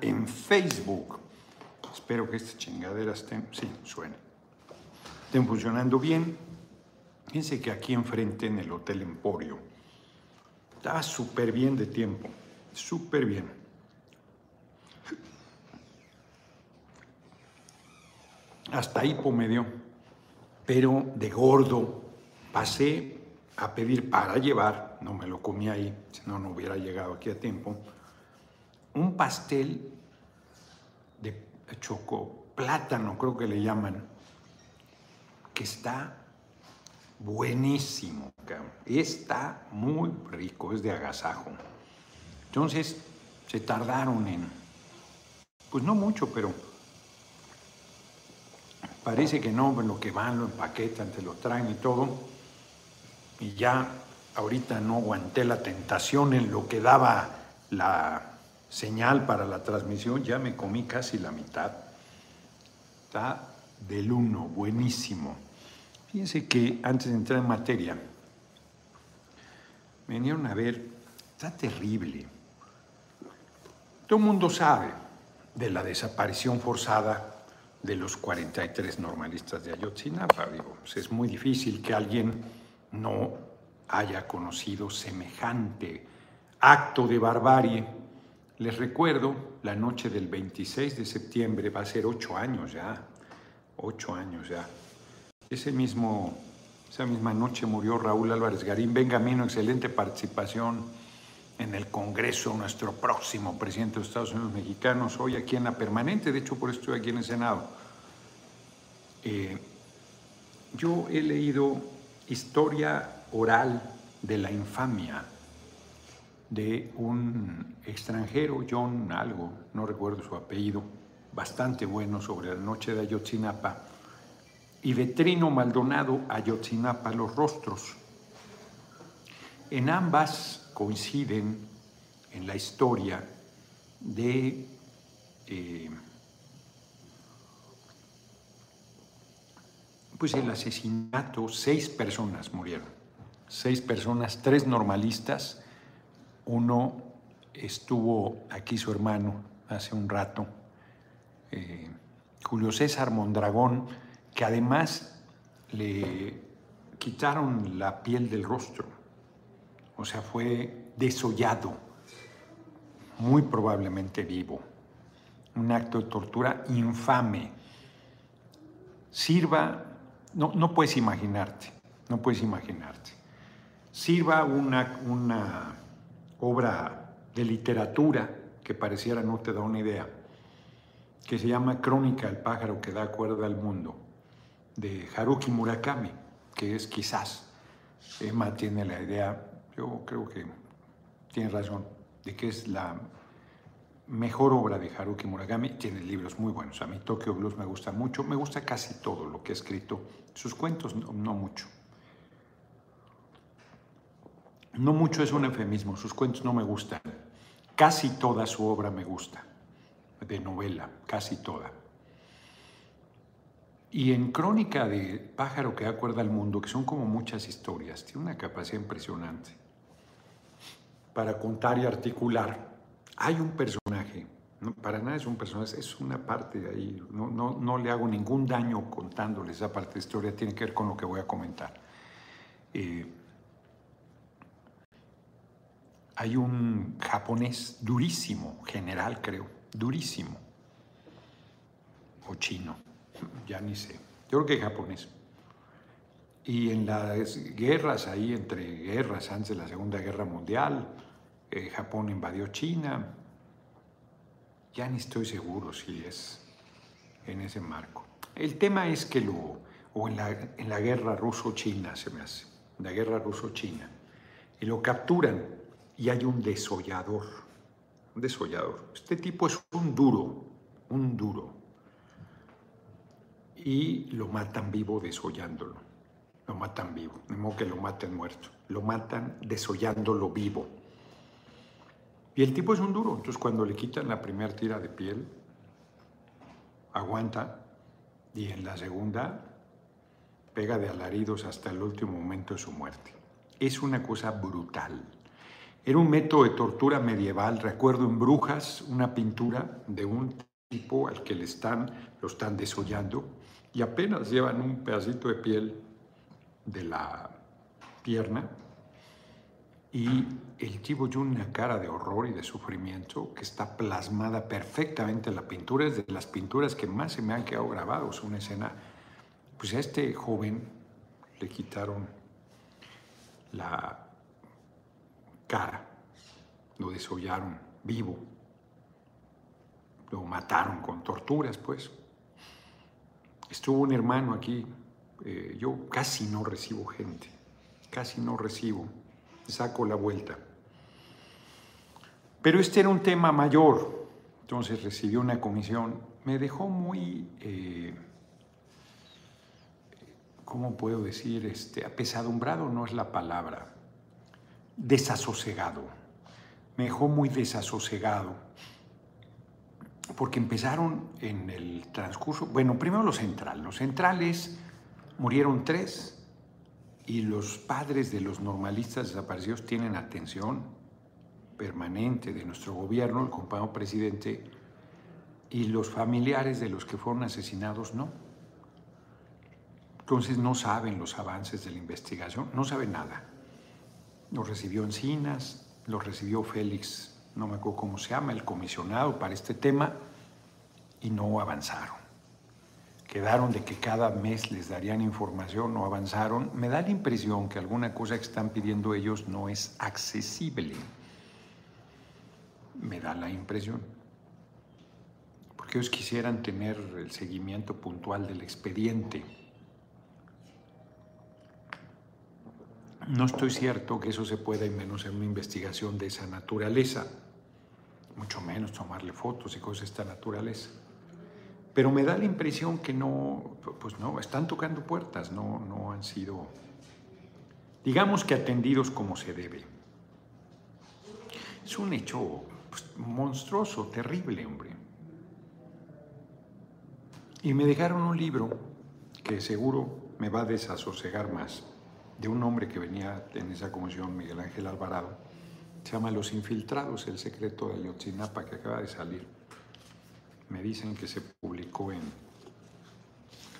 En Facebook. Espero que estas chingaderas estén, sí, suenen, estén funcionando bien. Fíjense que aquí enfrente en el Hotel Emporio está súper bien de tiempo, súper bien. Hasta hipo me dio, pero de gordo. Pasé a pedir para llevar, no me lo comí ahí, si no, no hubiera llegado aquí a tiempo, un pastel de choco plátano, creo que le llaman, que está buenísimo, está muy rico, es de agasajo. Entonces, se tardaron en, pues no mucho, pero parece que no, lo que van, lo empaquetan, te lo traen y todo. Y ya ahorita no aguanté la tentación en lo que daba la señal para la transmisión, ya me comí casi la mitad. Está del uno, buenísimo. Fíjense que antes de entrar en materia, me vinieron a ver, está terrible. Todo el mundo sabe de la desaparición forzada de los 43 normalistas de Ayotzinapa. Pues es muy difícil que alguien no haya conocido semejante acto de barbarie les recuerdo, la noche del 26 de septiembre, va a ser ocho años ya, ocho años ya. Ese mismo, esa misma noche murió Raúl Álvarez Garín. Venga, Mino, excelente participación en el Congreso, nuestro próximo presidente de los Estados Unidos mexicanos, hoy aquí en la permanente, de hecho por eso estoy aquí en el Senado. Eh, yo he leído historia oral de la infamia de un extranjero, John algo, no recuerdo su apellido, bastante bueno sobre la noche de Ayotzinapa, y Vetrino Maldonado, Ayotzinapa, los rostros. En ambas coinciden en la historia de eh, pues el asesinato, seis personas murieron, seis personas, tres normalistas, uno estuvo aquí su hermano hace un rato, eh, Julio César Mondragón, que además le quitaron la piel del rostro, o sea, fue desollado, muy probablemente vivo. Un acto de tortura infame. Sirva, no, no puedes imaginarte, no puedes imaginarte. Sirva una, una obra de literatura que pareciera no te da una idea, que se llama Crónica del pájaro que da cuerda al mundo, de Haruki Murakami, que es quizás, Emma tiene la idea, yo creo que tiene razón, de que es la mejor obra de Haruki Murakami. Tiene libros muy buenos. A mí Tokyo Blues me gusta mucho. Me gusta casi todo lo que ha escrito. Sus cuentos no mucho. No mucho es un eufemismo, sus cuentos no me gustan. Casi toda su obra me gusta, de novela, casi toda. Y en Crónica de Pájaro que acuerda al mundo, que son como muchas historias, tiene una capacidad impresionante para contar y articular. Hay un personaje, para nada es un personaje, es una parte de ahí, no, no, le hago ningún daño contándoles esa parte de historia, tiene que ver con lo que voy a comentar. Eh, hay un japonés durísimo, general creo, durísimo, o chino, ya ni sé, yo creo que japonés. Y en las guerras ahí, entre guerras antes de la Segunda Guerra Mundial, eh, Japón invadió China, ya ni estoy seguro si es en ese marco. El tema es que lo, o en la, en la guerra ruso-china se me hace, la guerra ruso-china, y lo capturan y hay un desollador. Un desollador. Este tipo es un duro, un duro. Y lo matan vivo desollándolo. Lo matan vivo. De modo que lo maten muerto. Lo matan desollándolo vivo. Y el tipo es un duro. Entonces cuando le quitan la primera tira de piel, aguanta. Y en la segunda pega de alaridos hasta el último momento de su muerte. Es una cosa brutal. Era un método de tortura medieval. Recuerdo en Brujas una pintura de un tipo al que le están, lo están desollando y apenas llevan un pedacito de piel de la pierna y el tipo tiene una cara de horror y de sufrimiento que está plasmada perfectamente en la pintura. Es de las pinturas que más se me han quedado grabados. Una escena, pues a este joven le quitaron la cara, lo desollaron vivo, lo mataron con torturas, pues. Estuvo un hermano aquí, eh, yo casi no recibo gente, casi no recibo saco la vuelta. Pero este era un tema mayor, entonces recibió una comisión. Me dejó muy, eh, ¿cómo puedo decir? Este, apesadumbrado no es la palabra, desasosegado. Me dejó muy desasosegado, porque empezaron en el transcurso, bueno, primero lo central. Los centrales murieron tres, y los padres de los normalistas desaparecidos tienen atención permanente de nuestro gobierno, el compañero presidente, y los familiares de los que fueron asesinados no. Entonces no saben los avances de la investigación, no saben nada. Los recibió Encinas, los recibió Félix, no me acuerdo cómo se llama, el comisionado para este tema, y no avanzaron quedaron de que cada mes les darían información, no avanzaron, me da la impresión que alguna cosa que están pidiendo ellos no es accesible. Me da la impresión. Porque ellos quisieran tener el seguimiento puntual del expediente. No estoy cierto que eso se pueda, y menos en una investigación de esa naturaleza, mucho menos tomarle fotos y cosas de esta naturaleza. Pero me da la impresión que no, pues no, están tocando puertas, no, no han sido, digamos que atendidos como se debe. Es un hecho pues, monstruoso, terrible, hombre. Y me dejaron un libro que seguro me va a desasosegar más, de un hombre que venía en esa comisión, Miguel Ángel Alvarado. Se llama Los Infiltrados, el secreto de Ayotzinapa, que acaba de salir me dicen que se publicó en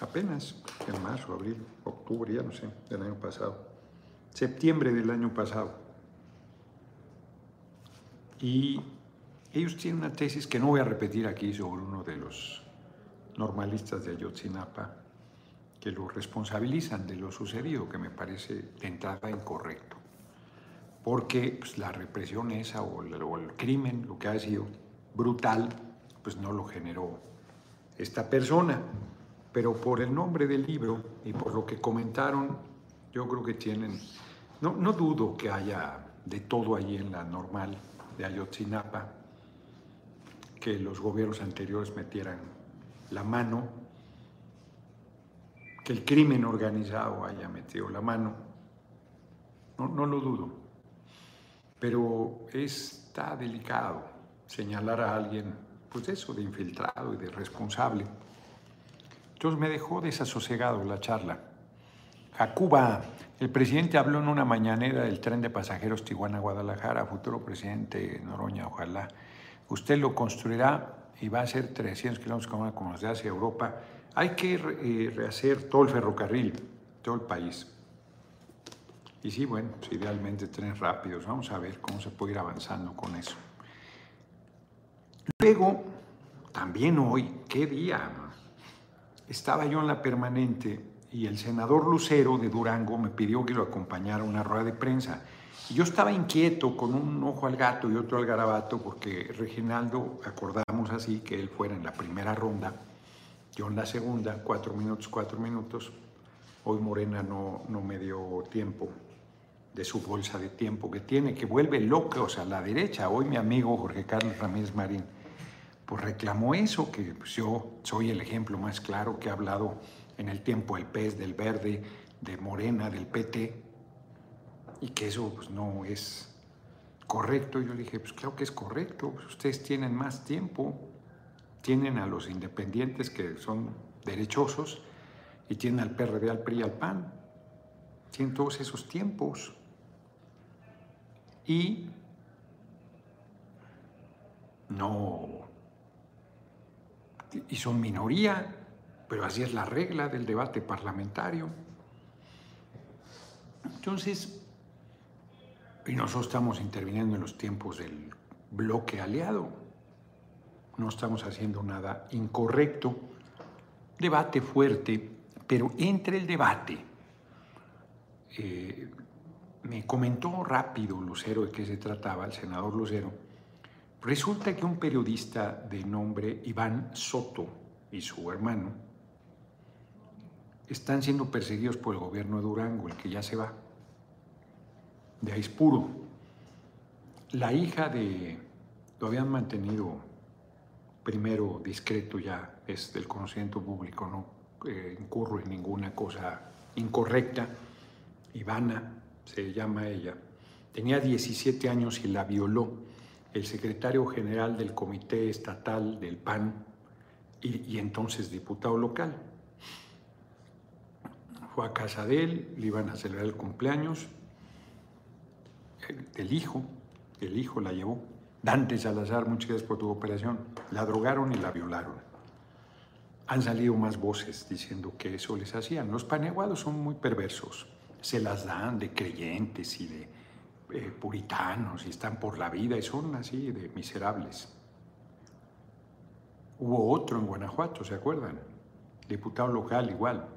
apenas en marzo, abril, octubre, ya no sé, del año pasado, septiembre del año pasado. Y ellos tienen una tesis que no voy a repetir aquí sobre uno de los normalistas de Ayotzinapa, que lo responsabilizan de lo sucedido, que me parece de entrada incorrecto. Porque pues, la represión esa o o el crimen, lo que ha sido brutal, pues no lo generó esta persona. Pero por el nombre del libro y por lo que comentaron, yo creo que tienen, no, no dudo que haya de todo allí en la normal de Ayotzinapa, que los gobiernos anteriores metieran la mano, que el crimen organizado haya metido la mano, no, no lo dudo, pero está delicado señalar a alguien pues eso, de infiltrado y de responsable. Entonces me dejó desasosegado la charla. A Cuba, el presidente habló en una mañanera del tren de pasajeros Tijuana-Guadalajara, futuro presidente Noroña, ojalá. Usted lo construirá y va a ser 300 kilómetros como los de hacia Europa. Hay que eh, rehacer todo el ferrocarril, todo el país. Y sí, bueno, pues idealmente trenes rápidos. Vamos a ver cómo se puede ir avanzando con eso. Luego, también hoy, qué día, estaba yo en la permanente y el senador Lucero de Durango me pidió que lo acompañara a una rueda de prensa. Yo estaba inquieto con un ojo al gato y otro al garabato porque Reginaldo, acordamos así, que él fuera en la primera ronda, yo en la segunda, cuatro minutos, cuatro minutos. Hoy Morena no, no me dio tiempo de su bolsa de tiempo que tiene, que vuelve locos a la derecha. Hoy mi amigo Jorge Carlos Ramírez Marín pues reclamó eso, que pues, yo soy el ejemplo más claro que ha hablado en el tiempo del PES, del Verde, de Morena, del PT, y que eso pues, no es correcto. Yo le dije, pues claro que es correcto, pues, ustedes tienen más tiempo, tienen a los independientes que son derechosos y tienen al PRD, al PRI, al PAN, tienen todos esos tiempos. Y no... Y son minoría, pero así es la regla del debate parlamentario. Entonces, y nosotros estamos interviniendo en los tiempos del bloque aliado. No estamos haciendo nada incorrecto. Debate fuerte, pero entre el debate, eh, me comentó rápido Lucero de qué se trataba, el senador Lucero. Resulta que un periodista de nombre Iván Soto y su hermano están siendo perseguidos por el gobierno de Durango, el que ya se va de Aispuro. La hija de, lo habían mantenido primero discreto ya, es del conocimiento público, no eh, incurro en ninguna cosa incorrecta. Ivana se llama ella. Tenía 17 años y la violó el secretario general del Comité Estatal del PAN y, entonces diputado local. Fue a casa de él, le iban a celebrar el cumpleaños, el hijo, el hijo la llevó. Dante Salazar, muchas gracias por tu operación. La drogaron y la violaron. Han salido más voces diciendo que eso les hacían. Los paneguados son muy perversos. Se las dan de creyentes y de eh, puritanos y están por la vida y son así de miserables. Hubo otro en Guanajuato, ¿se acuerdan? Diputado local igual,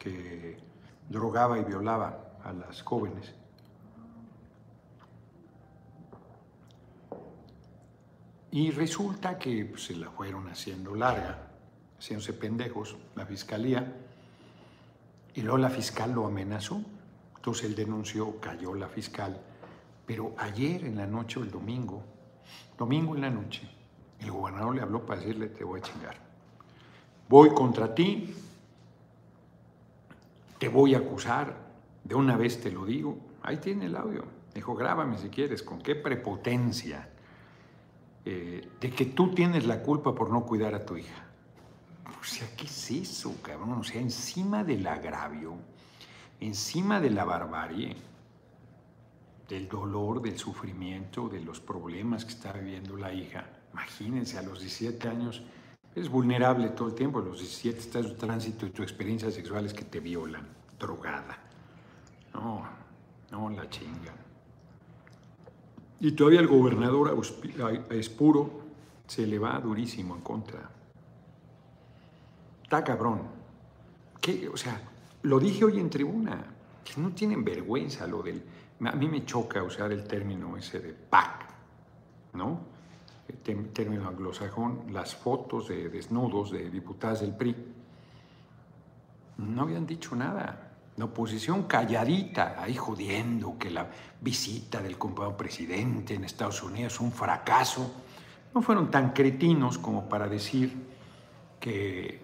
que drogaba y violaba a las jóvenes. Y resulta que pues, se la fueron haciendo larga, haciéndose pendejos, la fiscalía. Y luego la fiscal lo amenazó. Entonces él denunció, cayó la fiscal. Pero ayer en la noche o el domingo, domingo en la noche, el gobernador le habló para decirle, te voy a chingar. Voy contra ti, te voy a acusar, de una vez te lo digo. Ahí tiene el audio. Dijo, grábame si quieres, con qué prepotencia eh, de que tú tienes la culpa por no cuidar a tu hija. O sea, ¿qué es eso, cabrón? O sea, encima del agravio, encima de la barbarie, del dolor, del sufrimiento, de los problemas que está viviendo la hija. Imagínense, a los 17 años es vulnerable todo el tiempo. A los 17 estás en tránsito y tu experiencia sexual es que te violan, drogada. No, no la chingan. Y todavía el gobernador Espuro se le va durísimo en contra. Está cabrón. ¿Qué? O sea, lo dije hoy en tribuna, que no tienen vergüenza lo del... A mí me choca usar el término ese de PAC, ¿no? El término anglosajón, las fotos de desnudos de diputadas del PRI. No habían dicho nada. La oposición calladita, ahí jodiendo que la visita del compañero presidente en Estados Unidos es un fracaso. No fueron tan cretinos como para decir que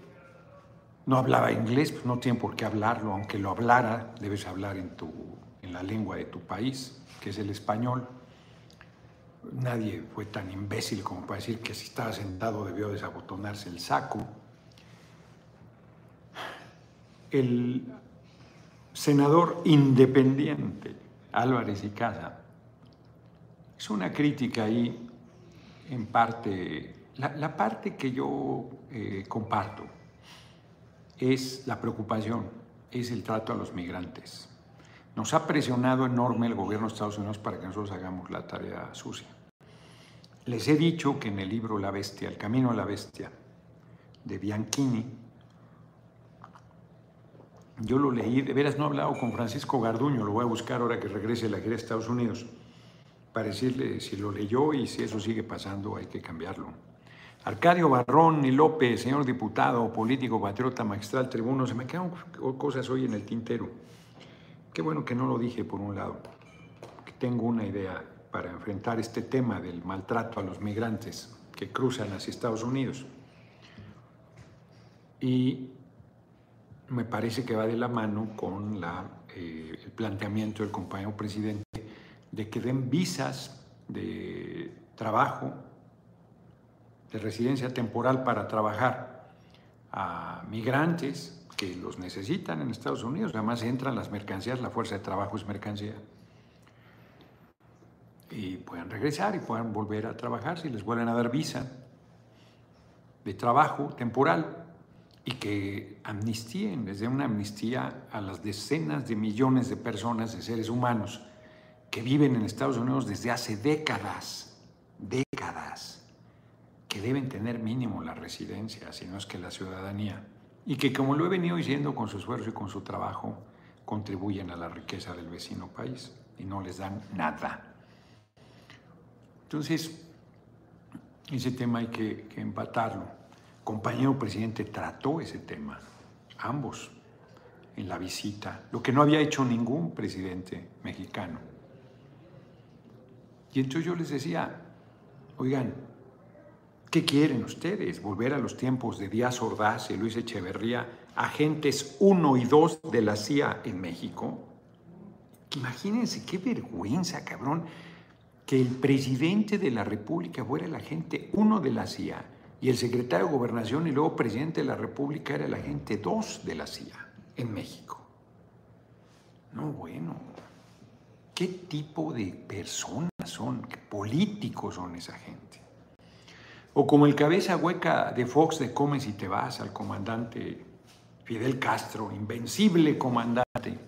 no hablaba inglés, pues no tienen por qué hablarlo, aunque lo hablara, debes hablar en, tu, en la lengua de tu país, que es el español. Nadie fue tan imbécil como para decir que si estaba sentado debió desabotonarse el saco. El senador independiente, Álvarez y Casa. Es una crítica ahí, en parte, la, parte que yo eh, comparto es la preocupación, es el trato a los migrantes. Nos ha presionado enorme el gobierno de Estados Unidos para que nosotros hagamos la tarea sucia. Les he dicho que en el libro La Bestia, El Camino a la Bestia, de Bianchini, yo lo leí, de veras no he hablado con Francisco Garduño, lo voy a buscar ahora que regrese a la gira de Estados Unidos, para decirle si lo leyó y si eso sigue pasando hay que cambiarlo. Arcadio Barrón y López, señor diputado, político, patriota, magistral, tribuno, se me quedan cosas hoy en el tintero. Qué bueno que no lo dije por un lado, que tengo una idea para enfrentar este tema del maltrato a los migrantes que cruzan hacia Estados Unidos. Y me parece que va de la mano con eh, el planteamiento del compañero presidente de que den visas de trabajo, de residencia temporal para trabajar a migrantes que los necesitan en Estados Unidos. Además entran las mercancías, la fuerza de trabajo es mercancía. y puedan regresar y puedan volver a trabajar si les vuelven a dar visa de trabajo temporal y que amnistíen, les den una amnistía a las decenas de millones de personas, de seres humanos, que viven en Estados Unidos desde hace décadas, décadas, que deben tener mínimo la residencia, si no es que la ciudadanía, y que como lo he venido diciendo con su esfuerzo y con su trabajo, contribuyen a la riqueza del vecino país y no les dan nada. Entonces, ese tema hay que, que empatarlo compañero presidente trató ese tema, ambos, en la visita, lo que no había hecho ningún presidente mexicano. Y entonces yo les decía, oigan, ¿qué quieren ustedes? ¿Volver a los tiempos de Díaz Ordaz y Luis Echeverría, agentes 1 y 2 de la CIA en México? Imagínense qué vergüenza, cabrón, que el presidente de la República fuera el agente 1 de la CIA y el secretario de Gobernación y luego presidente de la República era el agente 2 de la CIA en México. No, bueno, ¿qué tipo de personas son, qué políticos son esa gente? O como el cabeza hueca de Fox de Comes y te vas al comandante Fidel Castro, invencible comandante,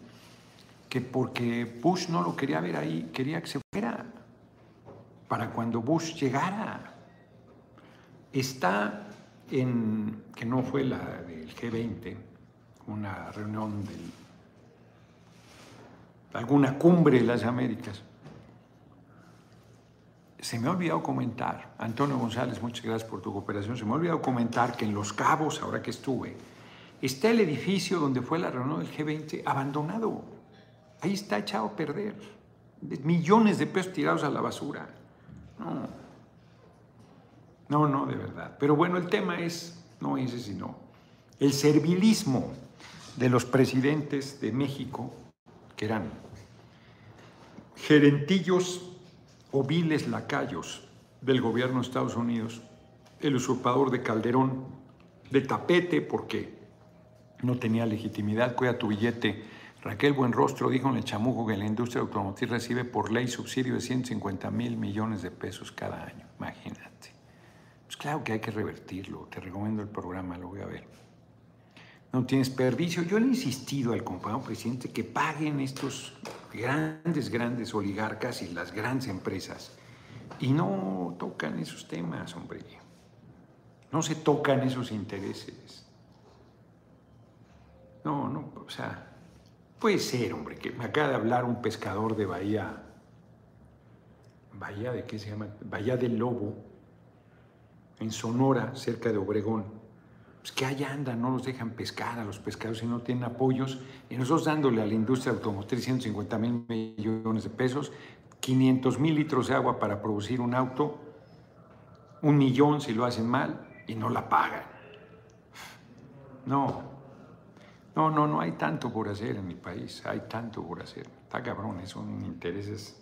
que porque Bush no lo quería ver ahí, quería que se fuera para cuando Bush llegara está en, que no fue la del G20, una reunión de alguna cumbre de las Américas. Se me ha olvidado comentar, Antonio González, muchas gracias por tu cooperación, se me ha olvidado comentar que en Los Cabos, ahora que estuve, está el edificio donde fue la reunión del G20 abandonado. Ahí está echado a perder. Millones de pesos tirados a la basura. No, no, no, de verdad. Pero bueno, el tema es, no ese, sino el servilismo de los presidentes de México, que eran gerentillos o viles lacayos del gobierno de Estados Unidos, el usurpador de Calderón, de tapete, porque no tenía legitimidad, cuida tu billete. Raquel Buenrostro dijo en el chamujo que la industria automotriz recibe por ley subsidio de 150 mil millones de pesos cada año. Imagínate. Pues claro que hay que revertirlo. Te recomiendo el programa, lo voy a ver. No tienes desperdicio. Yo le he insistido al compañero presidente que paguen estos grandes, grandes oligarcas y las grandes empresas. Y no tocan esos temas, hombre. No se tocan esos intereses. No, no, o sea, puede ser, hombre, que me acaba de hablar un pescador de Bahía. ¿Bahía de qué se llama? Bahía del Lobo en Sonora, cerca de Obregón, pues que allá andan, no los dejan pescar a los pescados y no tienen apoyos, y nosotros dándole a la industria automotriz 150 mil millones de pesos, 500 mil litros de agua para producir un auto, un millón si lo hacen mal, y no la pagan. No, no, no, no hay tanto por hacer en mi país, hay tanto por hacer. Está cabrón, son intereses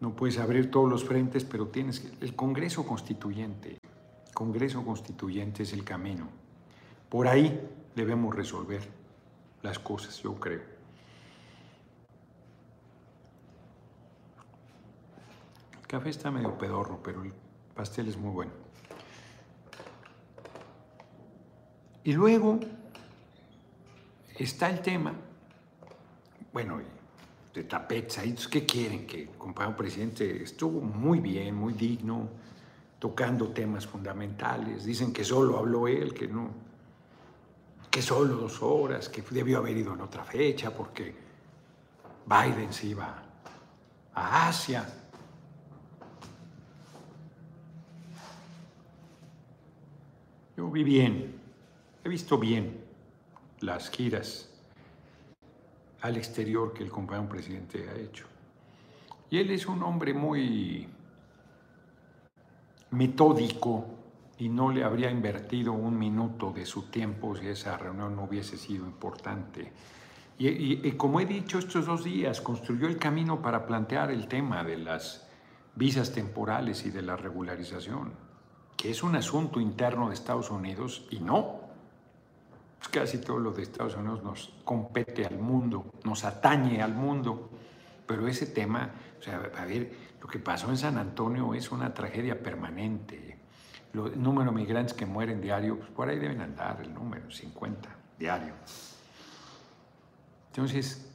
no puedes abrir todos los frentes, pero tienes que... El Congreso Constituyente, Congreso Constituyente es el camino. Por ahí debemos resolver las cosas, yo creo. El café está medio pedorro, pero el pastel es muy bueno. Y luego está el tema, bueno, de tapetes ahí. ¿Qué quieren? Que el compañero presidente estuvo muy bien, muy digno, tocando temas fundamentales. Dicen que solo habló él, que no, que solo dos horas, que debió haber ido en otra fecha porque Biden se iba a Asia. Yo vi bien, he visto bien las giras al exterior que el compañero presidente ha hecho. Y él es un hombre muy metódico y no le habría invertido un minuto de su tiempo si esa reunión no hubiese sido importante. Y, como he dicho estos dos días, construyó el camino para plantear el tema de las visas temporales y de la regularización, que es un asunto interno de Estados Unidos y no casi todo lo de Estados Unidos nos compete al mundo, nos atañe al mundo. pero ese tema, o sea, a ver, lo que pasó en San Antonio es una tragedia permanente. el número de migrantes que mueren diario, pues por ahí deben andar el número, 50 diario. Entonces,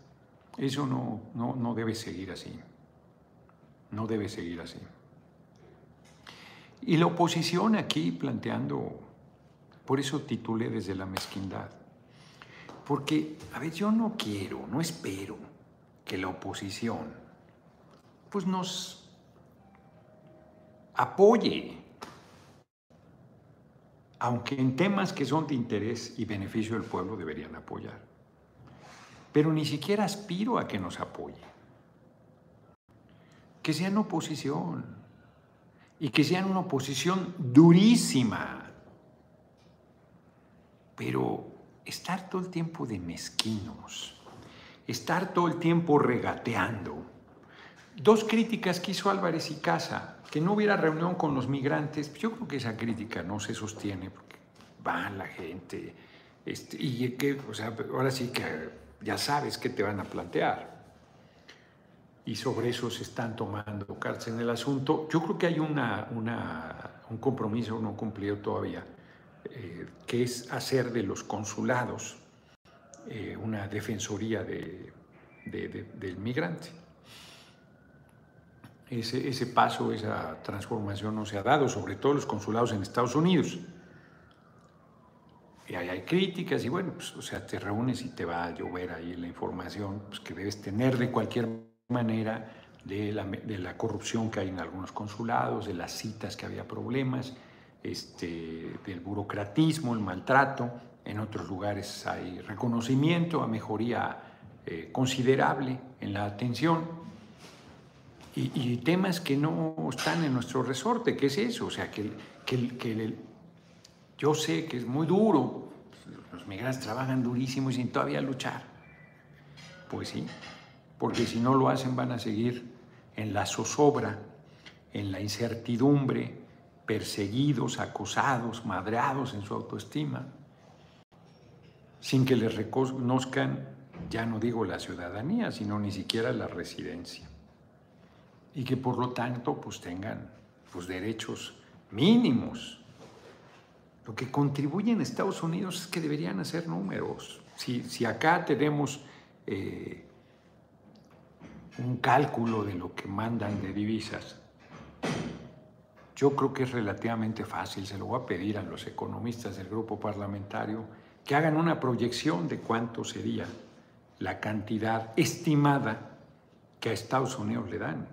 eso no, no, no debe seguir así. No debe seguir así. Y la oposición aquí planteando, por eso titulé desde la mezquindad, porque, a ver, yo no quiero, no espero que la oposición pues nos apoye, aunque en temas que son de interés y beneficio del pueblo deberían apoyar. Pero ni siquiera aspiro a que nos apoye. Que sean oposición y que sean una oposición durísima. Pero estar todo el tiempo de mezquinos, estar todo el tiempo regateando. Dos críticas que hizo Álvarez y Casa, que no hubiera reunión con los migrantes, yo creo que esa crítica no se sostiene porque va la gente, este, y que, o sea, ahora sí que ya sabes qué te van a plantear. Y sobre eso se están tomando cartas en el asunto. Yo creo que hay una, un compromiso no cumplido todavía eh, que es hacer de los consulados eh, una defensoría de, del migrante. Ese, ese, paso, esa transformación no se ha dado, sobre todo los consulados en Estados Unidos. Y ahí hay críticas y bueno, pues, o sea, te reúnes y te va a llover ahí la información pues, que debes tener de cualquier manera de la, de la corrupción que hay en algunos consulados, de las citas que había problemas este, del burocratismo, el maltrato. En otros lugares hay reconocimiento a mejoría eh, considerable en la atención. Y, temas que no están en nuestro resorte, ¿qué es eso? O sea, que, que, que yo sé que es muy duro, los migrantes trabajan durísimo y sin todavía luchar. Pues sí, porque si no lo hacen van a seguir en la zozobra, en la incertidumbre, perseguidos, acosados, madreados en su autoestima, sin que les reconozcan, ya no digo la ciudadanía, sino ni siquiera la residencia. Y que por lo tanto pues tengan derechos mínimos. Lo que contribuye en Estados Unidos es que deberían hacer números. Si, si acá tenemos eh, un cálculo de lo que mandan de divisas, yo creo que es relativamente fácil, se lo voy a pedir a los economistas del grupo parlamentario que hagan una proyección de cuánto sería la cantidad estimada que a Estados Unidos le dan.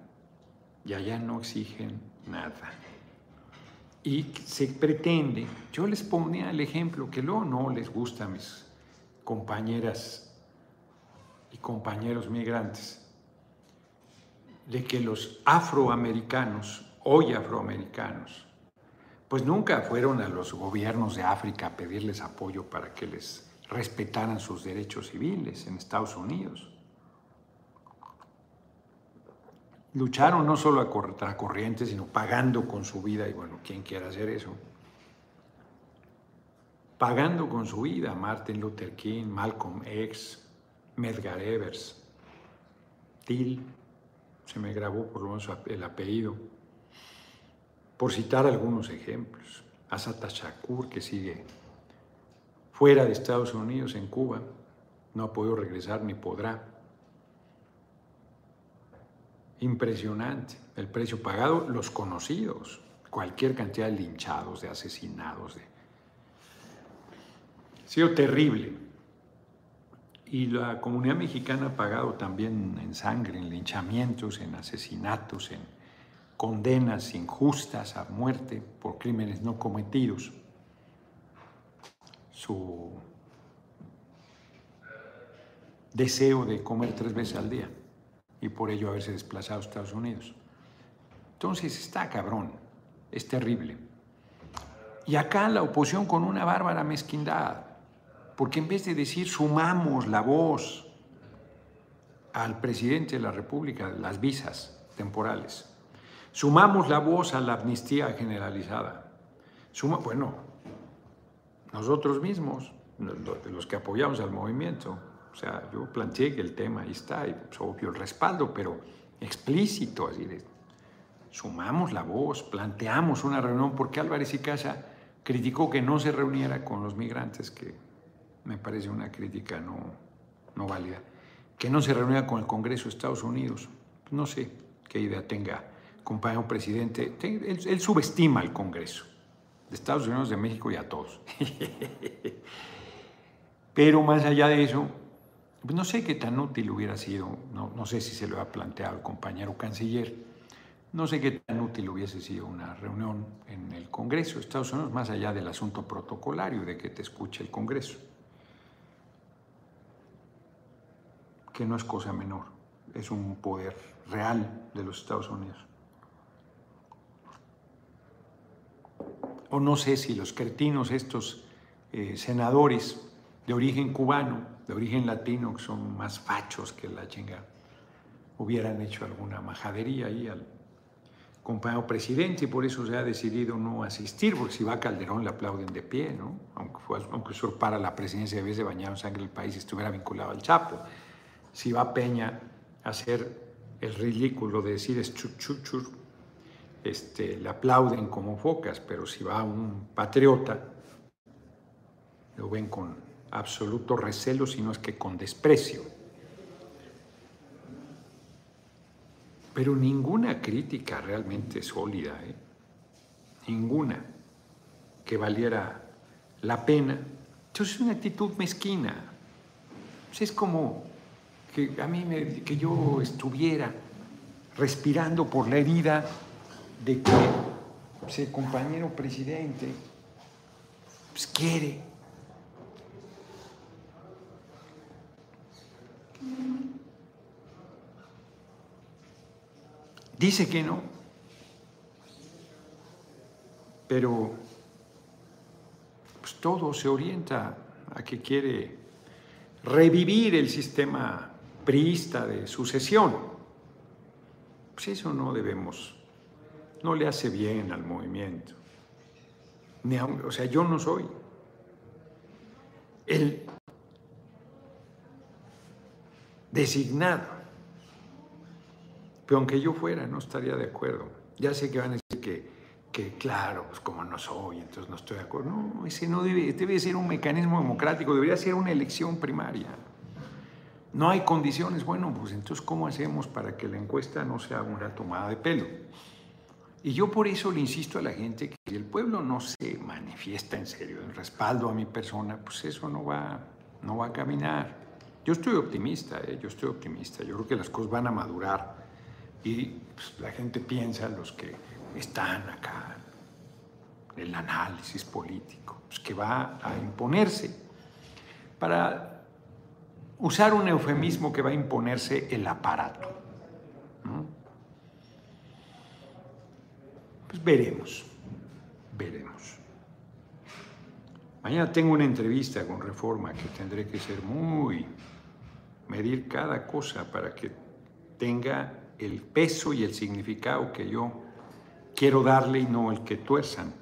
Y allá no exigen nada. Y se pretende, yo les ponía el ejemplo que luego no les gusta a mis compañeras y compañeros migrantes, de que los afroamericanos hoy afroamericanos, pues nunca fueron a los gobiernos de África a pedirles apoyo para que les respetaran sus derechos civiles en Estados Unidos. Lucharon no solo a contracorriente, sino pagando con su vida, y bueno, ¿quién quiere hacer eso? Pagando con su vida Martin Luther King, Malcolm X, Medgar Evers, Till, se me grabó por lo menos el apellido, por citar algunos ejemplos. Asata Shakur, que sigue fuera de Estados Unidos, en Cuba, no ha podido regresar ni podrá. Impresionante el precio pagado, los conocidos, cualquier cantidad de linchados, de asesinados. De... Ha sido terrible. Y la comunidad mexicana ha pagado también en sangre, en linchamientos, en asesinatos, en condenas injustas a muerte por crímenes no cometidos, su deseo de comer tres veces al día y por ello haberse desplazado a Estados Unidos. Entonces está cabrón, es terrible. Y acá la oposición con una bárbara mezquindad, porque en vez de decir sumamos la voz al presidente de la República, las visas temporales, Sumamos la voz a la amnistía generalizada. Suma, bueno, nosotros mismos, los que apoyamos al movimiento, O sea, yo planteé que el tema ahí está, y pues, obvio el respaldo, pero explícito, así de, sumamos la voz, planteamos una reunión, porque Álvarez y Casa criticó que no se reuniera con los migrantes, que me parece una crítica no, no válida, que no se reuniera con el Congreso de Estados Unidos. No sé qué idea tenga compañero presidente. Él, subestima al Congreso de Estados Unidos, de México y a todos. Pero más allá de eso, pues no sé qué tan útil hubiera sido, no, no sé si se lo ha planteado el compañero canciller, no sé qué tan útil hubiese sido una reunión en el Congreso de Estados Unidos, más allá del asunto protocolario de que te escuche el Congreso, que no es cosa menor, es un poder real de los Estados Unidos. O no sé si los cretinos, estos eh, senadores de origen cubano, de origen latino, que son más fachos que la chinga, hubieran hecho alguna majadería ahí al compañero presidente y por eso se ha decidido no asistir, porque si va Calderón le aplauden de pie, ¿no? Aunque, fue, aunque usurpara la presidencia de vez de bañado en sangre del país y estuviera vinculado al Chapo. Si va Peña a hacer el ridículo de decir es chuchuchur, este, le aplauden como focas, pero si va un patriota, lo ven con absoluto recelo, sino es que con desprecio. pero ninguna crítica realmente sólida, ¿eh? ninguna que valiera la pena. Entonces es una actitud mezquina. es como que a mí me, que yo estuviera respirando por la herida de que ese compañero presidente pues, quiere Dice que no, pero pues, todo se orienta a que quiere revivir el sistema priista de sucesión. Pues eso no debemos, no le hace bien al movimiento. o sea, yo no soy el designado pero aunque yo fuera, no estaría de acuerdo. Ya sé que van a decir que, que claro, pues como no soy, entonces no estoy de acuerdo. No, ese no debe, debe ser un mecanismo democrático, debería ser una elección primaria. No hay condiciones, bueno, pues entonces ¿cómo hacemos para que la encuesta no sea una tomada de pelo? Y yo por eso le insisto a la gente que si el pueblo no se manifiesta en serio en respaldo a mi persona, pues eso no va, no va a caminar. Yo estoy optimista, ¿eh? yo estoy optimista. Yo creo que las cosas van a madurar y pues, la gente piensa, los que están acá, el análisis político, pues, que va a imponerse. Para usar un eufemismo que va a imponerse el aparato. Veremos, veremos. Mañana tengo una entrevista con Reforma que tendré que ser muy, medir cada cosa para que tenga el peso y el significado que yo quiero darle y no el que tuerzan.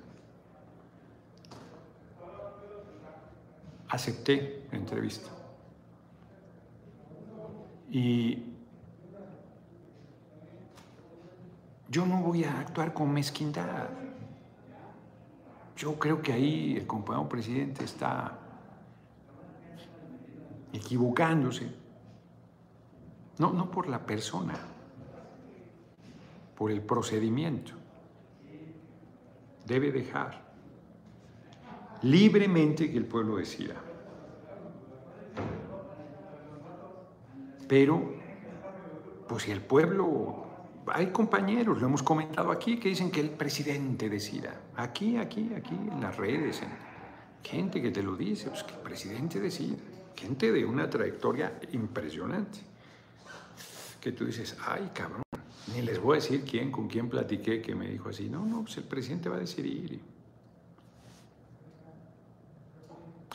Acepté la entrevista. Y yo no voy a actuar con mezquindad. Yo creo que ahí el compañero presidente está equivocándose. No, no por la persona, por el procedimiento. Debe dejar libremente que el pueblo decida. Pero, pues si el pueblo, hay compañeros, lo hemos comentado aquí, que dicen que el presidente decida. Aquí, aquí, aquí, en las redes, gente que te lo dice, pues que el presidente decida. Gente de una trayectoria impresionante. Que tú dices, ay cabrón, ni les voy a decir quién, con quién platiqué que me dijo así. No, no, pues el presidente va a decidir.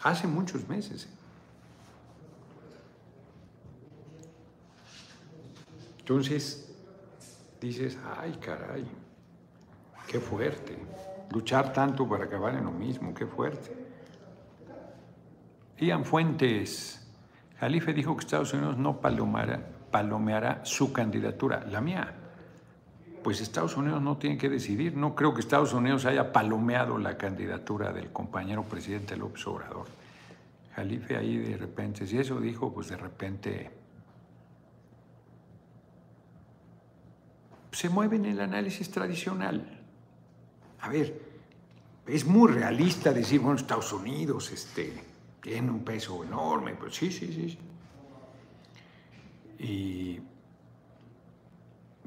Hace muchos meses. ¿eh? Entonces, dices, ay caray, qué fuerte. Luchar tanto para acabar en lo mismo, qué fuerte. Ian Fuentes Jalife dijo que Estados Unidos no palomeará, su candidatura, la mía. Pues Estados Unidos no tiene que decidir. No creo que Estados Unidos haya palomeado la candidatura del compañero presidente López Obrador. Jalife ahí de repente, si eso dijo, pues de repente se mueve en el análisis tradicional. A ver, es muy realista decir, bueno, Estados Unidos este, tiene un peso enorme, pues sí, sí, sí. sí. Y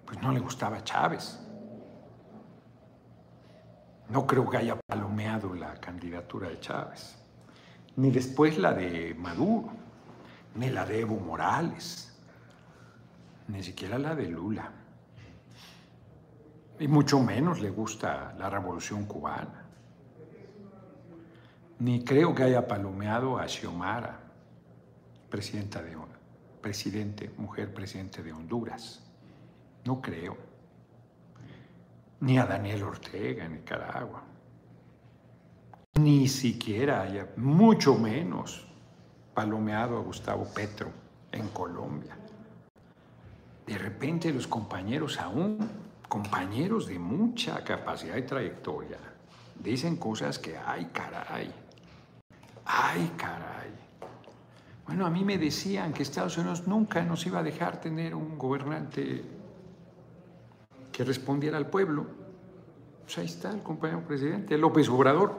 pues no le gustaba Chávez. No creo que haya palomeado la candidatura de Chávez, ni después la de Maduro, ni la de Evo Morales, ni siquiera la de Lula. Y mucho menos le gusta la revolución cubana. Ni creo que haya palomeado a Xiomara, presidenta de, presidente, mujer presidente de Honduras. No creo. Ni a Daniel Ortega en Nicaragua. Ni siquiera haya, mucho menos, palomeado a Gustavo Petro en Colombia. De repente los compañeros aún compañeros de mucha capacidad y trayectoria dicen cosas que, ay, caray, ay, caray. Bueno, a mí me decían que Estados Unidos nunca nos iba a dejar tener un gobernante que respondiera al pueblo. Pues ahí está el compañero presidente, López Obrador.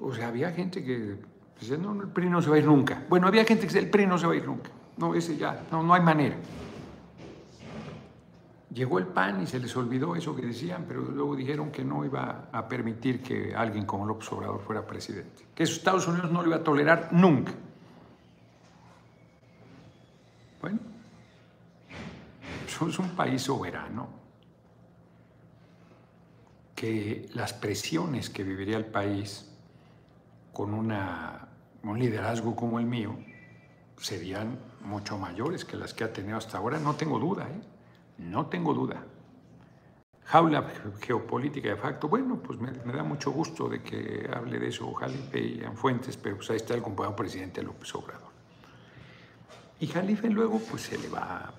O sea, había gente que decía, no, el PRI no se va a ir nunca. Bueno, había gente que decía, el PRI no se va a ir nunca. No, ese ya, no, no hay manera. Llegó el PAN y se les olvidó eso que decían, pero luego dijeron que no iba a permitir que alguien como López Obrador fuera presidente, que Estados Unidos no lo iba a tolerar nunca. Bueno, somos un país soberano, que las presiones que viviría el país con una, un liderazgo como el mío serían mucho mayores que las que ha tenido hasta ahora, no tengo duda. ¿eh? No tengo duda. Jaula geopolítica de facto, bueno, pues me, da mucho gusto de que hable de eso Jalife y Fuentes, pero pues ahí está el compañero presidente López Obrador. Y Jalife luego pues se le va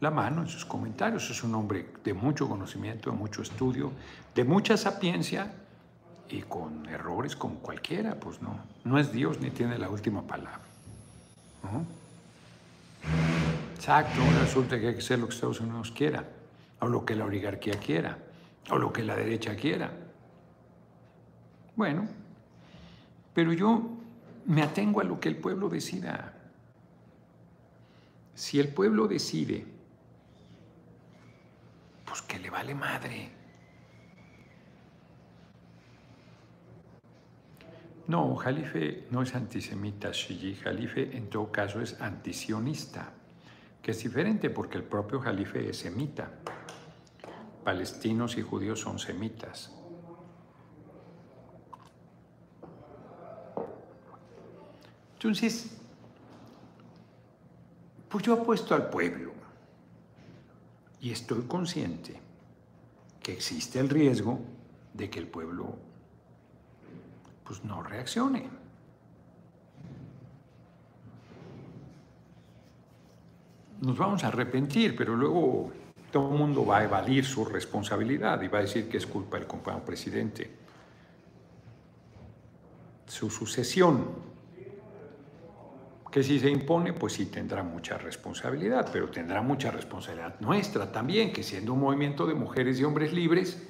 la mano en sus comentarios. Es un hombre de mucho conocimiento, de mucho estudio, de mucha sapiencia y con errores como cualquiera, pues no, no es Dios ni tiene la última palabra. Exacto, resulta que hay que hacer lo que Estados Unidos quiera, o lo que la oligarquía quiera, o lo que la derecha quiera. Bueno, pero yo me atengo a lo que el pueblo decida. Si el pueblo decide, pues que le vale madre. No, Jalife no es antisemita, Shiji. Jalife en todo caso es antisionista es diferente porque el propio Jalife es semita. Palestinos y judíos son semitas. Entonces, pues yo apuesto al pueblo y estoy consciente que existe el riesgo de que el pueblo pues no reaccione. Nos vamos a arrepentir, pero luego todo el mundo va a evadir su responsabilidad y va a decir que es culpa del compañero presidente. Su sucesión, que si se impone, pues sí tendrá mucha responsabilidad, pero tendrá mucha responsabilidad nuestra también, que siendo un movimiento de mujeres y hombres libres,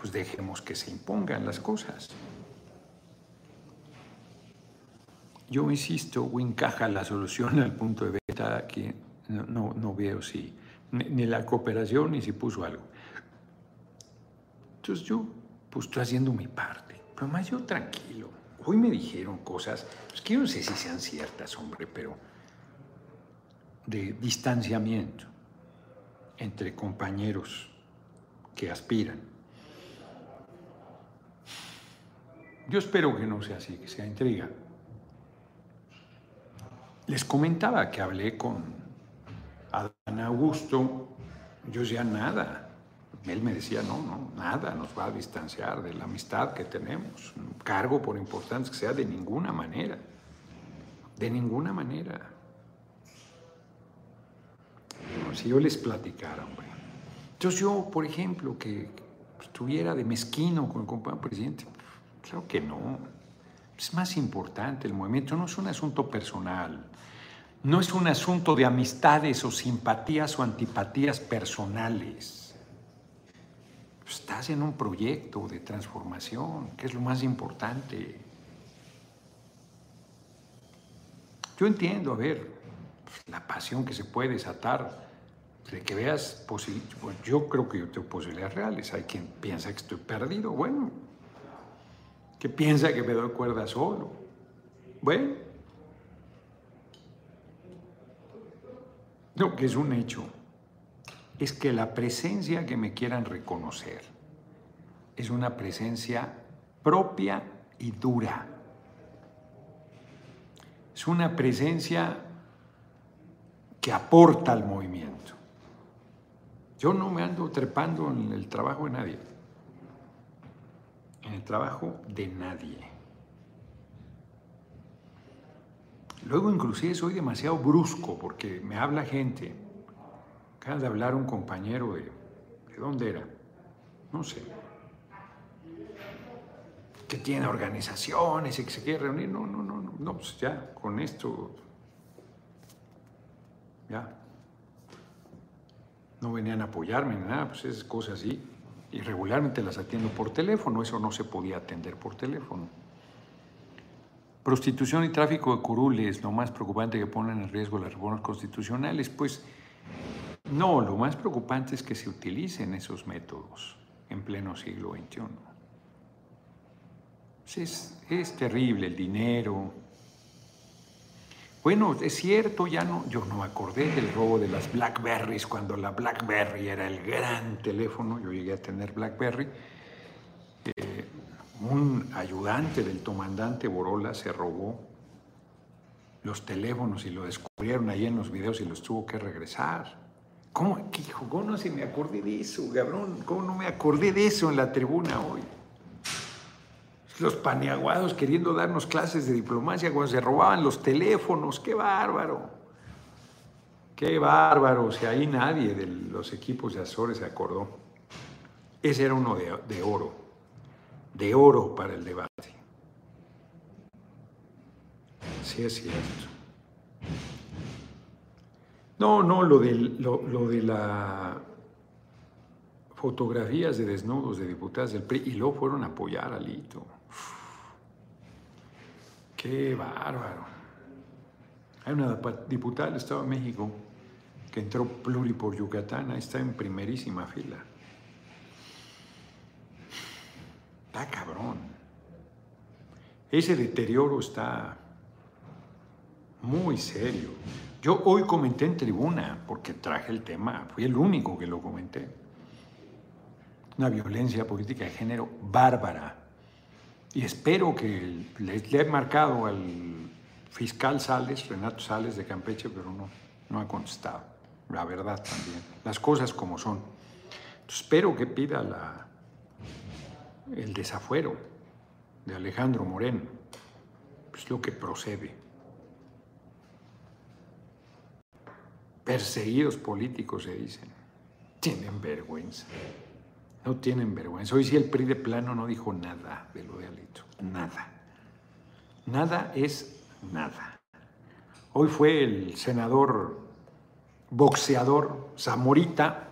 pues dejemos que se impongan las cosas. Yo insisto, encaja la solución al punto de vista aquí no, no, veo si, ni, la cooperación ni si puso algo. Entonces yo, pues estoy haciendo mi parte, pero más yo tranquilo. Hoy me dijeron cosas, pues que yo no sé si sean ciertas, hombre, pero de distanciamiento entre compañeros que aspiran. Yo espero que no sea así, que sea intriga. Les comentaba que hablé con Augusto, yo decía nada. Él me decía, no, no, nada nos va a distanciar de la amistad que tenemos. Cargo, por importante que sea, de ninguna manera. De ninguna manera. si yo les platicara, hombre. Entonces yo, por ejemplo, que estuviera de mezquino con el compañero presidente, claro que no. Es más importante el movimiento, no es un asunto personal, no es un asunto de amistades o simpatías o antipatías personales. Estás en un proyecto de transformación, que es lo más importante. Yo entiendo, a ver, la pasión que se puede desatar de que veas, pues yo creo que yo tengo posibilidades reales. Hay quien piensa que estoy perdido, bueno, que piensa que me doy cuerda solo. Bueno, lo que es un hecho es que la presencia que me quieran reconocer es una presencia propia y dura. Es una presencia que aporta al movimiento. Yo no me ando trepando en el trabajo de nadie. En el trabajo de nadie. Luego inclusive soy demasiado brusco porque me habla gente. Acaba de hablar un compañero de... ¿De dónde era? No sé. Que tiene organizaciones y que se quiere reunir. No, no, no, no. No, pues ya, con esto... Ya, no venían a apoyarme ni nada, pues es cosas así. Y regularmente las atiendo por teléfono, eso no se podía atender por teléfono. Prostitución y tráfico de curules, lo más preocupante que ponen en riesgo las reformas constitucionales, pues no, lo más preocupante es que se utilicen esos métodos en pleno siglo XXI. Es, es terrible el dinero, bueno, es cierto, ya no, yo no me acordé del robo de las Blackberries cuando la Blackberry era el gran teléfono, yo llegué a tener Blackberry. Un ayudante del comandante Borola se robó los teléfonos y lo descubrieron ahí en los videos y los tuvo que regresar. ¿Cómo, ¿Cómo no se me acordé de eso, cabrón? ¿Cómo no me acordé de eso en la tribuna hoy? los paneaguados queriendo darnos clases de diplomacia cuando se robaban los teléfonos. ¡Qué bárbaro! ¡Qué bárbaro! si ahí nadie de los equipos de Azores se acordó. Ese era uno de, oro, de oro para el debate. Sí es cierto. No, no, lo de, lo, de la fotografías de desnudos de diputadas del PRI y luego fueron a apoyar a Lito. Qué bárbaro. Hay una diputada del Estado de México que entró pluri por Yucatán, está en primerísima fila. Cabrón. Ese deterioro está muy serio. Yo hoy comenté en tribuna, porque traje el tema, fui el único que lo comenté. Una violencia política de género bárbara y espero que le, he marcado al fiscal Sales, Renato Sales de Campeche, pero no, no ha contestado. La verdad también. Las cosas como son. espero que pida la, el desafuero de Alejandro Moreno. Es lo que procede. Perseguidos políticos se dicen. Tienen vergüenza. No tienen vergüenza. Hoy sí el PRI de plano no dijo nada de lo de Alito. Nada. Nada es nada. Hoy fue el senador boxeador Zamorita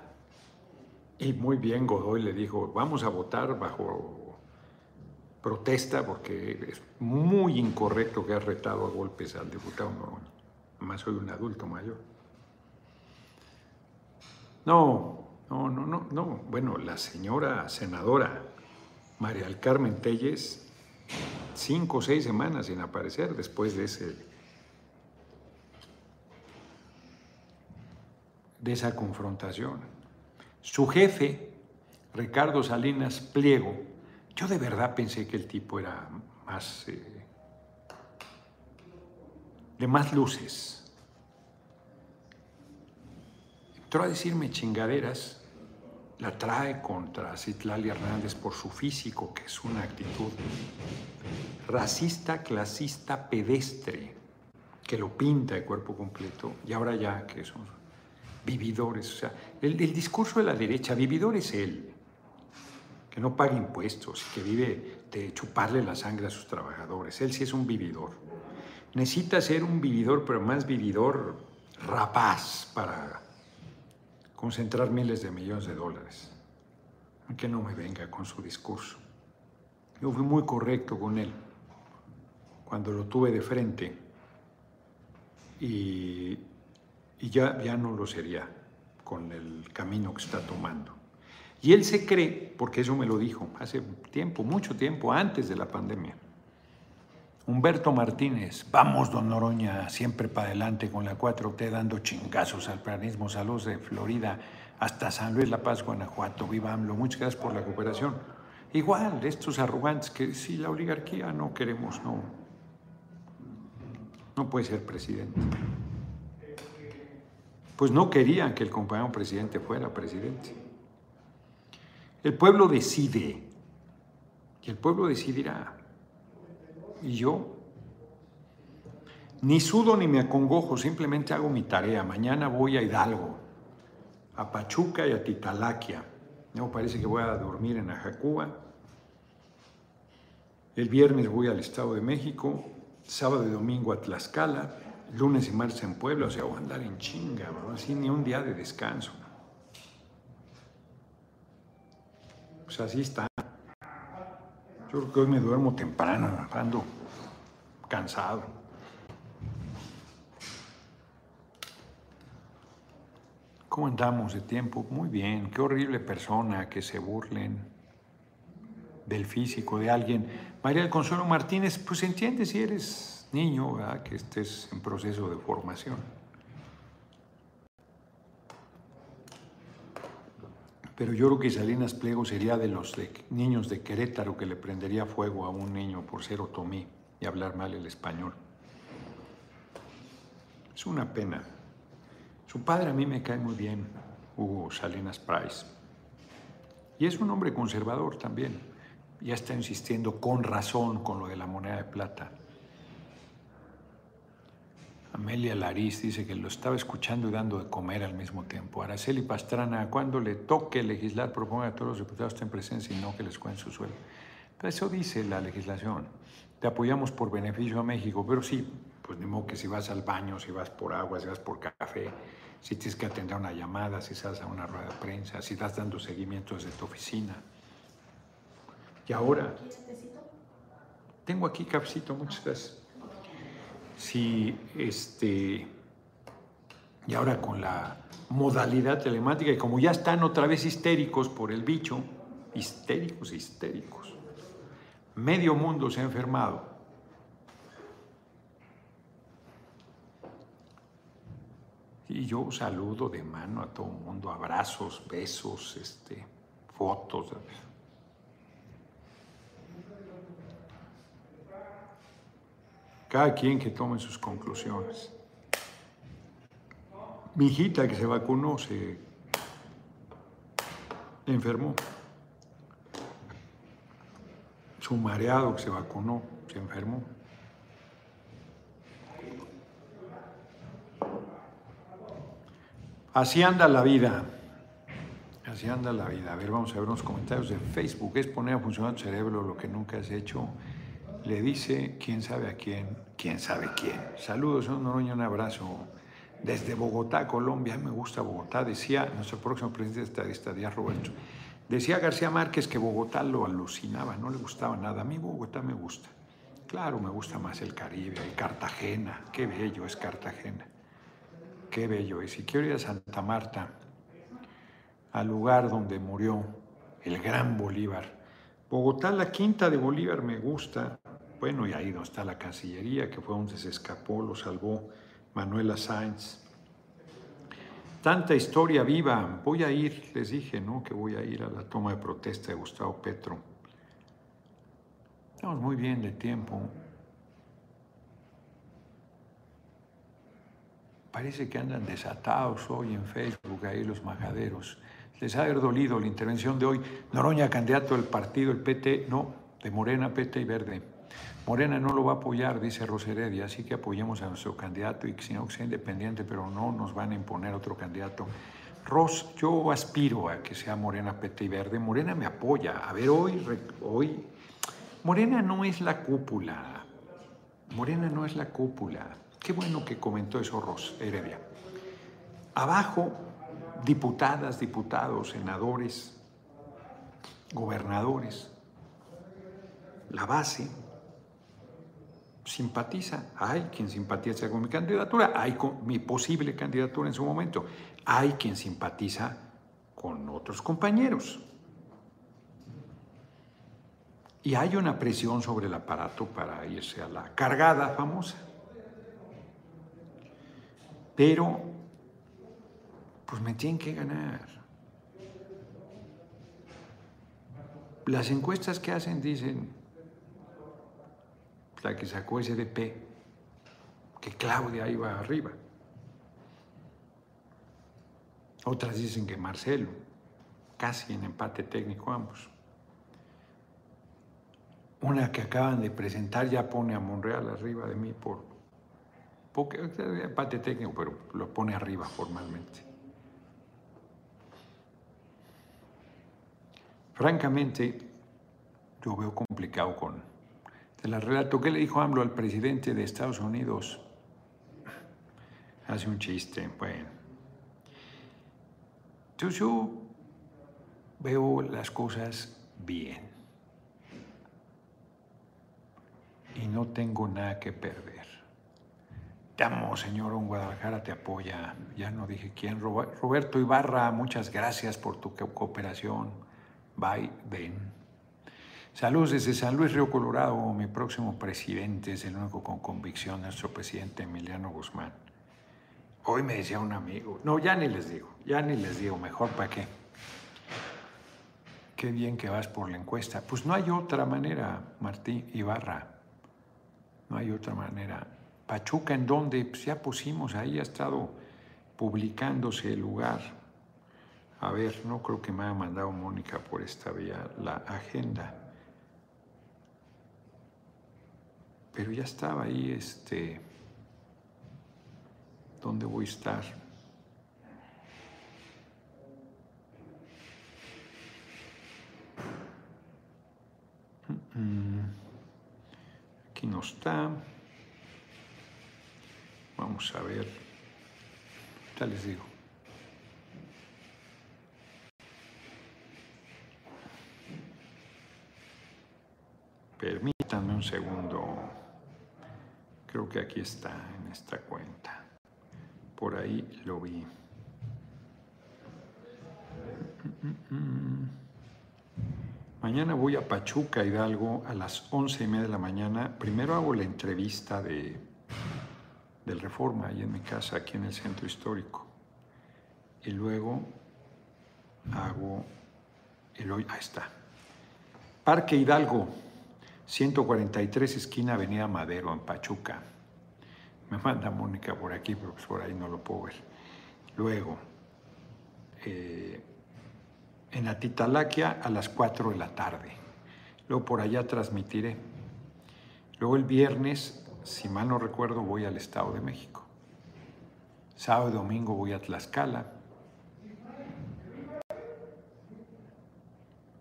y muy bien Godoy le dijo, vamos a votar bajo protesta porque es muy incorrecto que ha retado a golpes al diputado Noroña. Además soy un adulto mayor. No, no, no, no, no. Bueno, la señora senadora María del Carmen Telles, cinco o seis semanas sin aparecer después de ese de esa confrontación. Su jefe, Ricardo Salinas Pliego, yo de verdad pensé que el tipo era más eh, de más luces entró a decirme chingaderas, la trae contra Citlali Hernández por su físico, que es una actitud racista, clasista, pedestre. que lo pinta de cuerpo completo, y ahora ya que son vividores. O sea, el, el discurso de la derecha, vividor es él, que no paga impuestos, que vive de chuparle la sangre a sus trabajadores. Él sí es un vividor. Necesita ser un vividor, pero más vividor rapaz para concentrar miles de millones de dólares. Que no me venga con su discurso. Yo fui muy correcto con él cuando lo tuve de frente y, y ya, ya no lo sería con el camino que está tomando. Y él se cree, porque eso me lo dijo hace tiempo, mucho tiempo, antes de la pandemia. Humberto Martínez, vamos, don Noroña, siempre para adelante con la 4T dando chingazos al planismo, saludos de Florida hasta San Luis La Paz, Guanajuato, viva AMLO, muchas gracias por la cooperación. Igual, estos arrogantes que si la oligarquía no queremos, no, no puede ser presidente. Pues no querían que el compañero presidente fuera presidente. El pueblo decide y el pueblo decidirá. Y yo ni sudo ni me acongojo, simplemente hago mi tarea. Mañana voy a Hidalgo, a Pachuca y a Titalaquia. No parece que voy a dormir en Ajacuba. El viernes voy al Estado de México, sábado y domingo a Tlaxcala, lunes y martes en Puebla, o sea, a andar en chinga, ¿no? así ni un día de descanso. Pues así está. Yo creo que hoy me duermo temprano, ando cansado. ¿Cómo andamos de tiempo? Muy bien. Qué horrible persona que se burlen del físico de alguien. María del Consuelo Martínez, pues entiende si eres niño, ¿verdad? que estés en proceso de formación. Pero yo creo que Salinas Pliego sería de los niños de Querétaro que le prendería fuego a un niño por ser otomí y hablar mal el español. Es una pena. Su padre a mí me cae muy bien, Hugo Salinas Price. Y es un hombre conservador también. Ya está insistiendo con razón con lo de la moneda de plata. Amelia Lariz dice que lo estaba escuchando y dando de comer al mismo tiempo. Araceli Pastrana, cuando le toque legislar, proponga a todos los diputados estén presentes y no que les cuenten su sueldo. Pero eso dice la legislación. Te apoyamos por beneficio a México, pero sí, pues ni modo que si vas al baño, si vas por agua, si vas por café, si tienes que atender una llamada, si estás a una rueda de prensa, si estás dando seguimiento desde tu oficina. Y ahora... Tengo aquí cafecito, muchas gracias si este, y ahora con la modalidad telemática, y como ya están otra vez histéricos por el bicho, histéricos, histéricos, medio mundo se ha enfermado. Y yo saludo de mano a todo el mundo, abrazos, besos, este, fotos. Cada quien que tome sus conclusiones. Mi hijita que se vacunó se enfermó. Su mareado que se vacunó se enfermó. Así anda la vida. Así anda la vida. A ver, vamos a ver unos comentarios de Facebook. Es poner a funcionar tu cerebro lo que nunca has hecho le dice quién sabe a quién, quién sabe quién. Saludos, un abrazo. Desde Bogotá, Colombia, me gusta Bogotá, decía nuestro próximo presidente estadista, Díaz Roberto. Decía García Márquez que Bogotá lo alucinaba, no le gustaba nada. A mí Bogotá me gusta. Claro, me gusta más el Caribe, el Cartagena. Qué bello es Cartagena. Qué bello es. Y quiero ir a Santa Marta, al lugar donde murió el gran Bolívar. Bogotá, la quinta de Bolívar me gusta. Bueno, y ahí donde está la Cancillería, que fue donde se escapó, lo salvó Manuela Sáenz. Tanta historia viva. Voy a ir, les dije, ¿no? Que voy a ir a la toma de protesta de Gustavo Petro. Estamos muy bien de tiempo. Parece que andan desatados hoy en Facebook, ahí los majaderos. Les ha dolido la intervención de hoy. Noroña, candidato del partido, el PT, no, de Morena, PT y Verde. Morena no lo va a apoyar, dice Rosa Heredia, así que apoyemos a nuestro candidato y que sea independiente, pero no nos van a imponer otro candidato. Ros, yo aspiro a que sea Morena, PT y Verde. Morena me apoya. A ver, hoy, hoy, Morena no es la cúpula. Morena no es la cúpula. Qué bueno que comentó eso Ros Heredia. Abajo, diputadas, diputados, senadores, gobernadores. La base, simpatiza, hay quien simpatiza con mi candidatura, hay con mi posible candidatura en su momento, hay quien simpatiza con otros compañeros. Y hay una presión sobre el aparato para irse a la cargada famosa. Pero, pues me tienen que ganar. Las encuestas que hacen dicen, que sacó SDP, que Claudia iba arriba. Otras dicen que Marcelo, casi en empate técnico ambos. Una que acaban de presentar ya pone a Monreal arriba de mí por, porque, empate técnico, pero lo pone arriba formalmente. Francamente, yo veo complicado con te la relato. ¿Qué le dijo AMLO al presidente de Estados Unidos? Hace un chiste, bueno. Entonces yo veo las cosas bien. Y no tengo nada que perder. Te amo, señor, un Guadalajara te apoya. Ya no dije quién. Roberto Ibarra, muchas gracias por tu cooperación. Bye, ven. Saludos desde San Luis Río Colorado. Mi próximo presidente es el único con convicción, nuestro presidente Emiliano Guzmán. Hoy me decía un amigo, no, ya ni les digo, ya ni les digo, mejor para qué. Qué bien que vas por la encuesta. Pues no hay otra manera, Martín Ibarra. No hay otra manera. Pachuca, ¿en dónde? Pues ya pusimos, ahí ha estado publicándose el lugar. A ver, no creo que me haya mandado Mónica por esta vía la agenda. Pero ya estaba ahí, este, ¿dónde voy a estar? Aquí no está. Vamos a ver. Ya les digo. Permítanme un segundo. Creo que aquí está en esta cuenta. Por ahí lo vi. Mañana voy a Pachuca, Hidalgo, a las once y media de la mañana. Primero hago la entrevista de, del Reforma, ahí en mi casa, aquí en el centro histórico. Y luego hago el hoy, ahí está. Parque Hidalgo, 143 esquina Avenida Madero en Pachuca. Me manda Mónica por aquí, pero pues por ahí no lo puedo ver. Luego, eh, en Atitalaquia a las 4 de la tarde. Luego por allá transmitiré. Luego el viernes, si mal no recuerdo, voy al Estado de México. Sábado y domingo voy a Tlaxcala.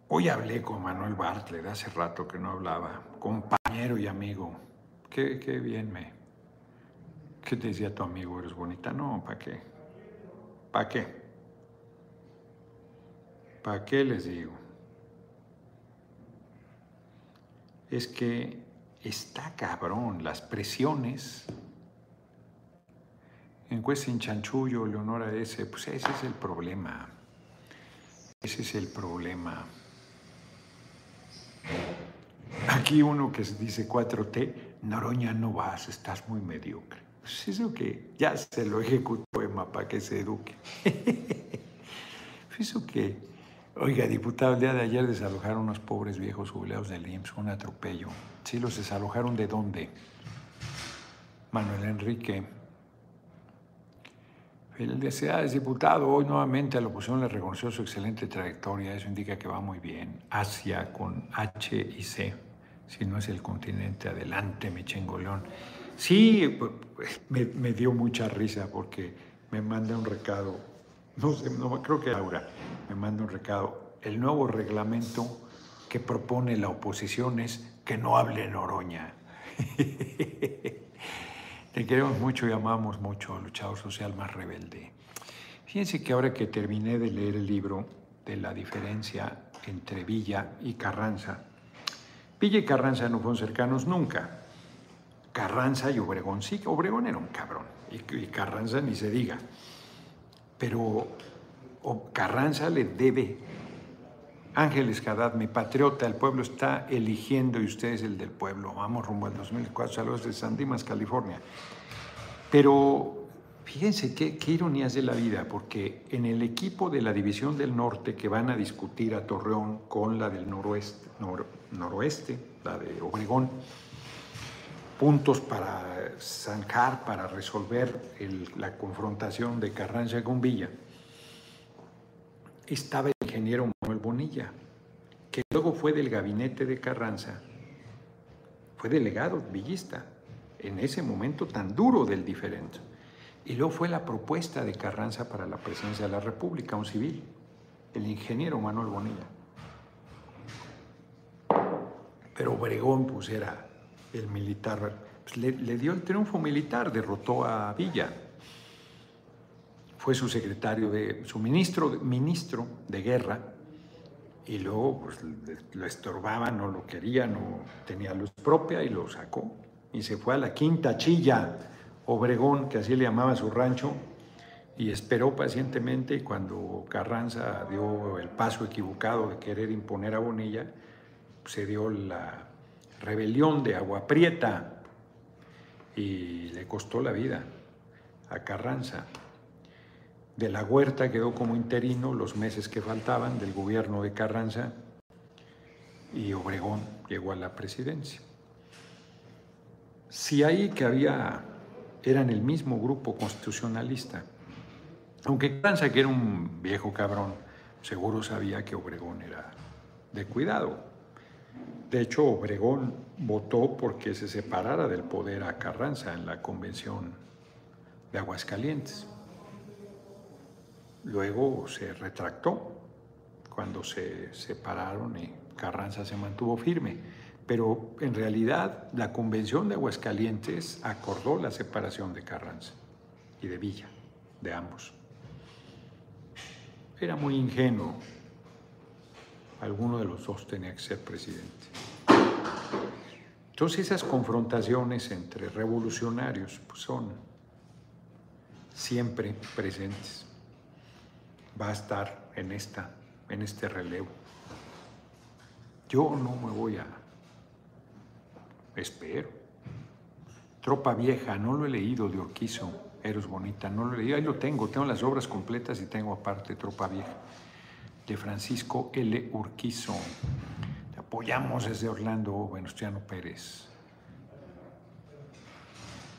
Hoy hablé con Manuel Bartlett, hace rato que no hablaba, compañero y amigo. Qué, qué bien me... ¿Qué te decía tu amigo? ¿Eres bonita? No, ¿para qué? ¿Para qué? ¿Para qué les digo? Es que está cabrón, las presiones. En en Chanchullo, Leonora ese, pues ese es el problema. Ese es el problema. Aquí uno que dice 4T, Noroña no vas, estás muy mediocre. Pues eso que ya se lo ejecutó Emma para que se eduque. eso que, oiga, diputado, el día de ayer desalojaron unos pobres viejos jubilados del IMSS, un atropello. Sí, los desalojaron de dónde? Manuel Enrique. Felicidades, diputado. Hoy nuevamente a la oposición le reconoció su excelente trayectoria. Eso indica que va muy bien. Asia con H y C. si no es el continente, adelante, mi chingolón. Sí, me, me, dio mucha risa porque me manda un recado, no sé, no, creo que Laura me manda un recado. El nuevo reglamento que propone la oposición es que no hable Noroña. Te queremos mucho y amamos mucho, luchador social más rebelde. Fíjense que ahora que terminé de leer el libro de la diferencia entre Villa y Carranza, Villa y Carranza no fueron cercanos nunca. Carranza y Obregón sí, Obregón era un cabrón, y, Carranza ni se diga. Pero Carranza le debe, Ángeles Haddad, mi patriota, el pueblo está eligiendo y usted es el del pueblo. Vamos rumbo al 2004, saludos de San Dimas, California. Pero Fíjense qué, ironías de la vida, porque en el equipo de la División del Norte que van a discutir a Torreón con la del noroeste, noroeste la de Obregón, puntos para zanjar, para resolver la confrontación de Carranza con Villa, estaba el ingeniero Manuel Bonilla, que luego fue del gabinete de Carranza, fue delegado villista en ese momento tan duro del diferente y luego fue la propuesta de Carranza para la presidencia de la República, un civil, el ingeniero Manuel Bonilla. Pero Obregón, pues era el militar, pues, le, dio el triunfo militar, derrotó a Villa. Fue su secretario de, su ministro, ministro de guerra, y luego pues, lo estorbaba, no lo quería, no tenía luz propia y lo sacó. Y se fue a la quinta chilla Obregón, que así le llamaba su rancho, y esperó pacientemente y cuando Carranza dio el paso equivocado de querer imponer a Bonilla, se dio la rebelión de Agua Prieta y le costó la vida a Carranza. De la Huerta quedó como interino los meses que faltaban del gobierno de Carranza y Obregón llegó a la presidencia. Si ahí que había eran el mismo grupo constitucionalista. Aunque Carranza, que era un viejo cabrón, seguro sabía que Obregón era de cuidado. De hecho, Obregón votó porque se separara del poder a Carranza en la convención de Aguascalientes. Luego se retractó cuando se separaron y Carranza se mantuvo firme pero en realidad la Convención de Aguascalientes acordó la separación de Carranza y de Villa, de ambos. Era muy ingenuo. Alguno de los dos tenía que ser presidente. Entonces esas confrontaciones entre revolucionarios pues, son siempre presentes. Va a estar en, esta, en este relevo. Yo no me voy a Espero. Tropa Vieja, no lo he leído de Orquizo, Eros Bonita, no lo he leído, ahí lo tengo, tengo las obras completas y tengo aparte Tropa Vieja, de Francisco L. Urquizo. Te apoyamos desde Orlando, Venustiano Pérez.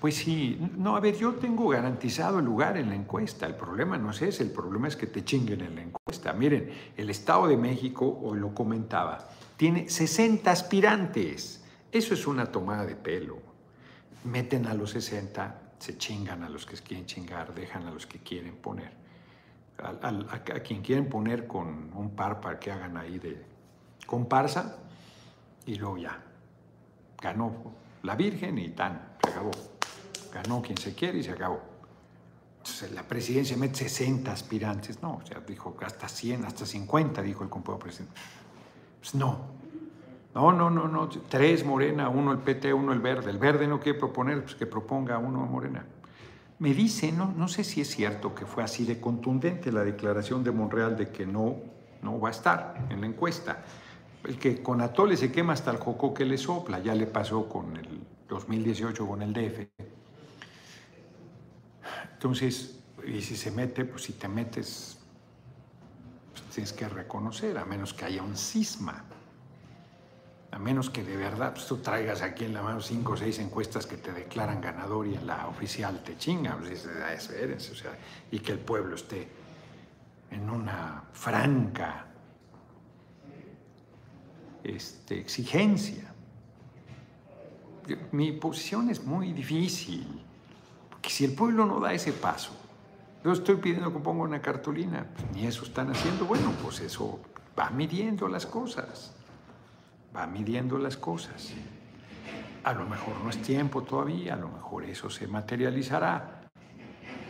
Pues sí, no, a ver, yo tengo garantizado el lugar en la encuesta. El problema no es ese, el problema es que te chinguen en la encuesta. Miren, el Estado de México, hoy lo comentaba, tiene 60 aspirantes. Eso es una tomada de pelo. Meten a los 60, se chingan a los que quieren chingar, dejan a los que quieren poner. A, quien quieren poner con un par para que hagan ahí de comparsa y luego ya. Ganó la Virgen y tan, se acabó. Ganó quien se quiere y se acabó. Entonces, la presidencia mete 60 aspirantes. No, o sea, dijo hasta 100, hasta 50, dijo el compañero presidente. Pues no, no, no, no, no. Tres Morena, uno el PT, uno el Verde. El Verde no quiere proponer, pues que proponga uno Morena. Me dice, no, no sé si es cierto que fue así de contundente la declaración de Monreal de que no, no va a estar en la encuesta. El que con Atole se quema hasta el joco que le sopla, ya le pasó con el 2018 con el DF. Entonces, y si se mete, pues si te metes, pues tienes que reconocer, a menos que haya un cisma a menos que de verdad pues, tú traigas aquí en la mano cinco o seis encuestas que te declaran ganador y en la oficial te chinga, pues, o sea, y que el pueblo esté en una franca este, exigencia. mi posición es muy difícil, porque si el pueblo no da ese paso, yo estoy pidiendo que ponga una cartulina, pues ni eso están haciendo, bueno, pues eso va midiendo las cosas, va midiendo las cosas. A lo mejor no es tiempo todavía, a lo mejor eso se materializará.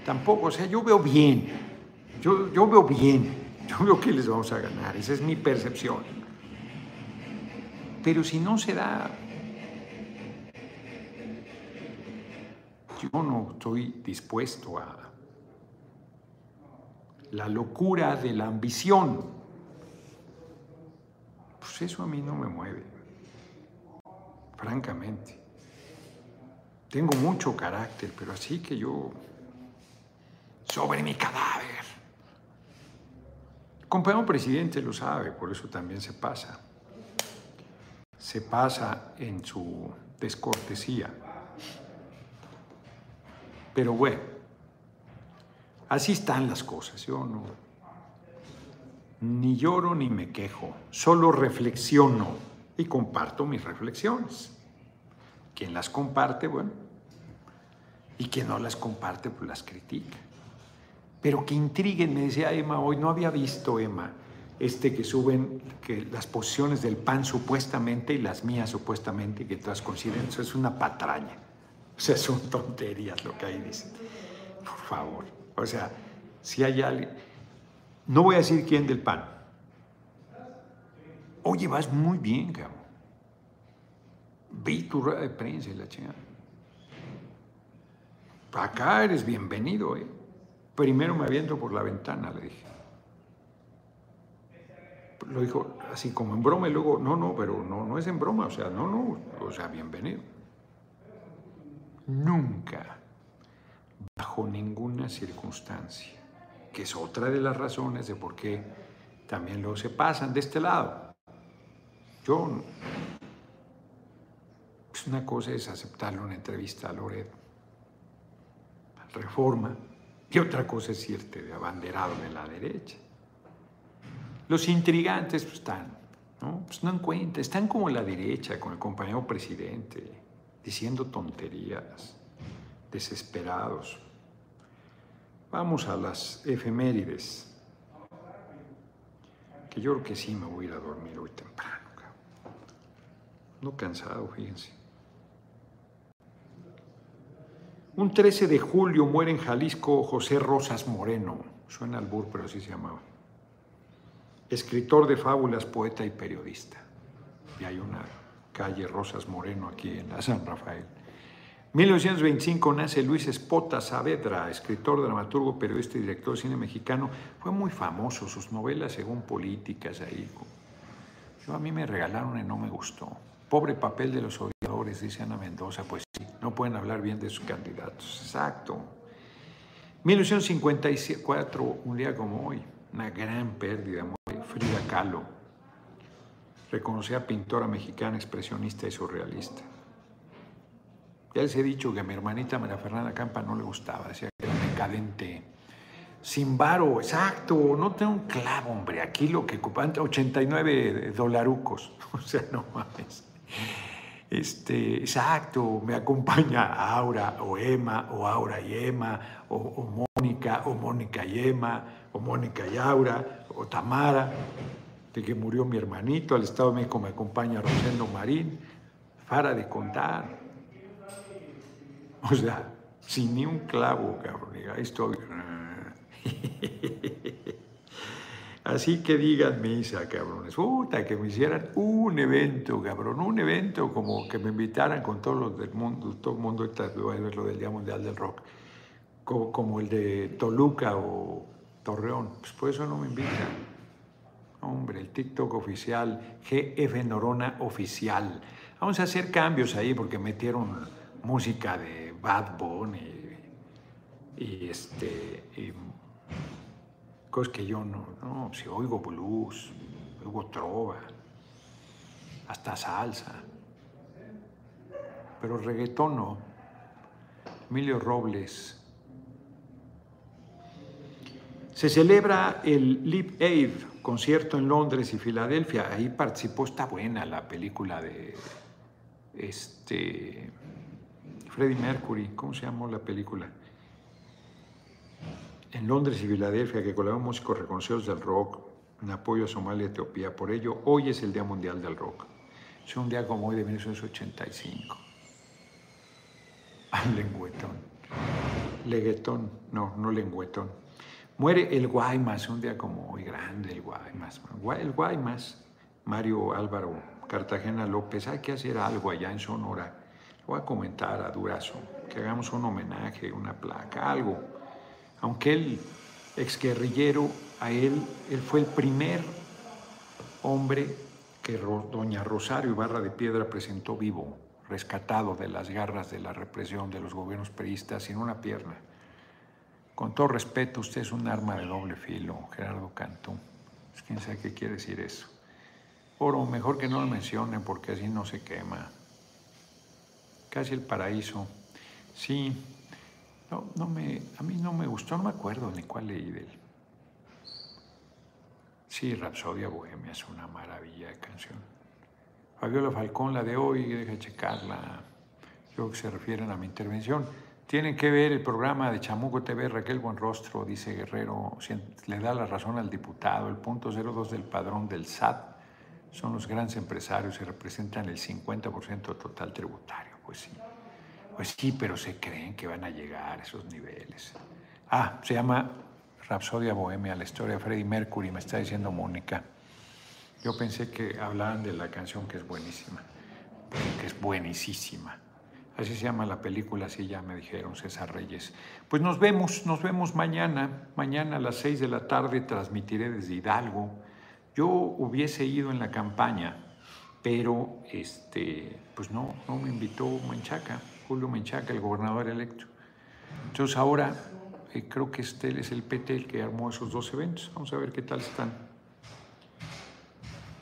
Tampoco, o sea, yo veo bien, yo, yo veo bien, yo veo que les vamos a ganar, esa es mi percepción. Pero si no se da, yo no estoy dispuesto a la locura de la ambición. Pues eso a mí no me mueve francamente. Tengo mucho carácter, pero así que yo, sobre mi cadáver. El compañero presidente lo sabe, por eso también se pasa. Se pasa en su descortesía. Pero bueno, así están las cosas. Yo no, ni lloro ni me quejo, solo reflexiono y comparto mis reflexiones. Quien las comparte, bueno, y quien no las comparte, pues las critica. Pero que intriguen, me decía Emma hoy, no había visto Emma, este que suben que las posiciones del PAN supuestamente y las mías supuestamente, que todas coinciden, eso es una patraña. O sea, son tonterías lo que ahí dicen. Por favor. O sea, si hay alguien, no voy a decir quién del PAN, Oye, vas muy bien, cabrón. Vi tu rueda de prensa y la chingada. Acá eres bienvenido, ¿eh? Primero me aviento por la ventana, le dije. Lo dijo así como en broma y luego, no, no, pero no, no es en broma, o sea, no, no, o sea, bienvenido. Nunca, bajo ninguna circunstancia, que es otra de las razones de por qué también luego se pasan de este lado yo, pues una cosa es aceptarle una entrevista a Loret, Reforma, y otra cosa es irte de abanderado de la derecha. Los intrigantes pues, están, ¿no? Pues no encuentran, están como la derecha, con el compañero presidente, diciendo tonterías, desesperados. Vamos a las efemérides, que yo creo que sí me voy a ir a dormir hoy temprano. No cansado, fíjense. Un 13 de julio muere en Jalisco José Rosas Moreno. Suena al bur, pero así se llamaba. Escritor de fábulas, poeta y periodista. Y hay una calle Rosas Moreno aquí en la San Rafael. 1925 nace Luis Espota Saavedra, escritor, dramaturgo, periodista y director de cine mexicano. Fue muy famoso, sus novelas según políticas ahí. Yo a mí me regalaron y no me gustó. Pobre papel de los odiadores, dice Ana Mendoza, pues sí, no pueden hablar bien de sus candidatos. Exacto. 1954, un día como hoy, una gran pérdida, Frida Kahlo, reconocida pintora mexicana, expresionista y surrealista. Ya les he dicho que a mi hermanita María Fernanda Campa no le gustaba, decía que era decadente, sin varo, exacto, no tengo un clavo, hombre, aquí lo que ocupan 89 dolarucos, o sea, no mames. Este, exacto, me acompaña Aura o Emma, o Aura y Emma, o, Mónica, o Mónica y Emma, o Mónica y Aura, o Tamara, de que murió mi hermanito, al Estado de México me acompaña Rosendo Marín, para de contar. O sea, sin ni un clavo, cabrón, ahí estoy. Así que digan misa, cabrones. Puta, que me hicieran un evento, cabrón. Un evento como que me invitaran con todos los del mundo. Todo el mundo está lo del Día Mundial del Rock. Como, el de Toluca o Torreón. Pues por eso no me invitan. Hombre, el TikTok oficial, GF Norona oficial. Vamos a hacer cambios ahí porque metieron música de Bad Bunny y, este cosas que yo no, no, si oigo blues, oigo trova, hasta salsa, pero reggaetón no. Emilio Robles. Se celebra el Live Aid, concierto en Londres y Filadelfia. Ahí participó, está buena la película de este, Freddie Mercury, ¿cómo se llamó la película? En Londres y Filadelfia, que colaboran músicos reconocidos del rock en apoyo a Somalia y Etiopía. Por ello, hoy es el Día Mundial del Rock. Es un día como hoy de 1985. Al lengüetón. Leguetón, no, no lengüetón. Muere el Guaymas, un día como hoy grande, el Guaymas. El Guaymas, Mario Álvaro Cartagena López, hay que hacer algo allá en Sonora. voy a comentar a Durazo, que hagamos un homenaje, una placa, algo. Aunque él, exguerrillero, a él, él fue el primer hombre que doña Rosario Ibarra de Piedra presentó vivo, rescatado de las garras de la represión de los gobiernos peristas sin una pierna. Con todo respeto, usted es un arma de doble filo, Gerardo Cantú. ¿Quién sabe qué quiere decir eso? Oro, mejor que no lo mencionen porque así no se quema. Casi el paraíso. Sí, no, no me, a mí no me gustó, no me acuerdo ni cuál leí de él. Sí, Rapsodia Bohemia es una maravilla de canción. Fabiola Falcón, la de hoy, deja checarla. Yo que se refieren a mi intervención. Tienen que ver el programa de Chamuco TV, Raquel Buenrostro, dice Guerrero, le da la razón al diputado, el punto 02 del padrón del SAT son los grandes empresarios y representan el 50% total tributario. Pues sí, pues sí, pero se creen que van a llegar a esos niveles. Ah, se llama Rapsodia Bohemia, la historia de Freddie Mercury, me está diciendo Mónica. Yo pensé que hablaban de la canción que es buenísima, que es buenísima. Así se llama la película, así ya me dijeron César Reyes. Pues nos vemos, nos vemos mañana. Mañana a las seis de la tarde transmitiré desde Hidalgo. Yo hubiese ido en la campaña, pero este, pues no, no me invitó Menchaca, Julio Menchaca, el gobernador electo. Entonces ahora eh, creo que este es el PT el que armó esos dos eventos. Vamos a ver qué tal están.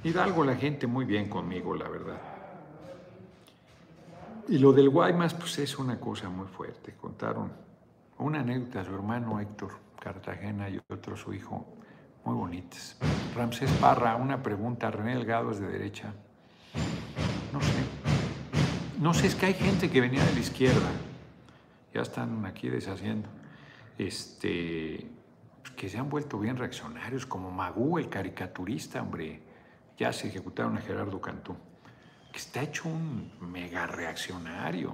Hidalgo, la gente muy bien conmigo, la verdad. Y lo del Guaymas, pues es una cosa muy fuerte. Contaron una anécdota, su hermano Héctor Cartagena y otro su hijo, muy bonitas. Ramsés Parra, una pregunta, René Delgado es de derecha. No sé. No sé, es que hay gente que venía de la izquierda. Ya están aquí deshaciendo. Este, que se han vuelto bien reaccionarios, como Magú, el caricaturista, hombre. Ya se ejecutaron a Gerardo Cantú que está hecho un mega reaccionario.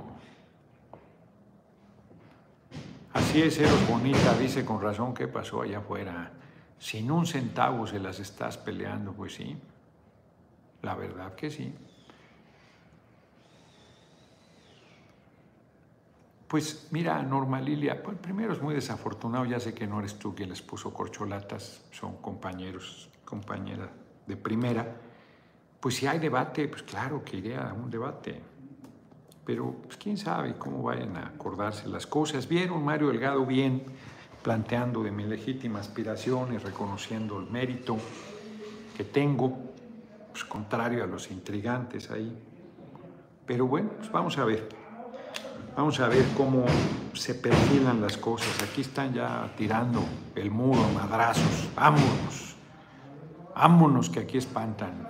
Así es, Eros Bonita, dice con razón qué pasó allá afuera. Sin un centavo se las estás peleando, pues sí. La verdad que sí. Pues mira, Norma Lilia, pues primero es muy desafortunado, ya sé que no eres tú quien les puso corcholatas, son compañeros, compañera de primera pues si hay debate, pues claro que iré a un debate. Pero pues quién sabe cómo vayan a acordarse las cosas. Vieron Mario Delgado bien planteando de mi legítima aspiración y reconociendo el mérito que tengo, pues contrario a los intrigantes ahí. Pero bueno, pues vamos a ver. Vamos a ver cómo se perfilan las cosas. Aquí están ya tirando el muro, madrazos. Vámonos. Vámonos que aquí espantan.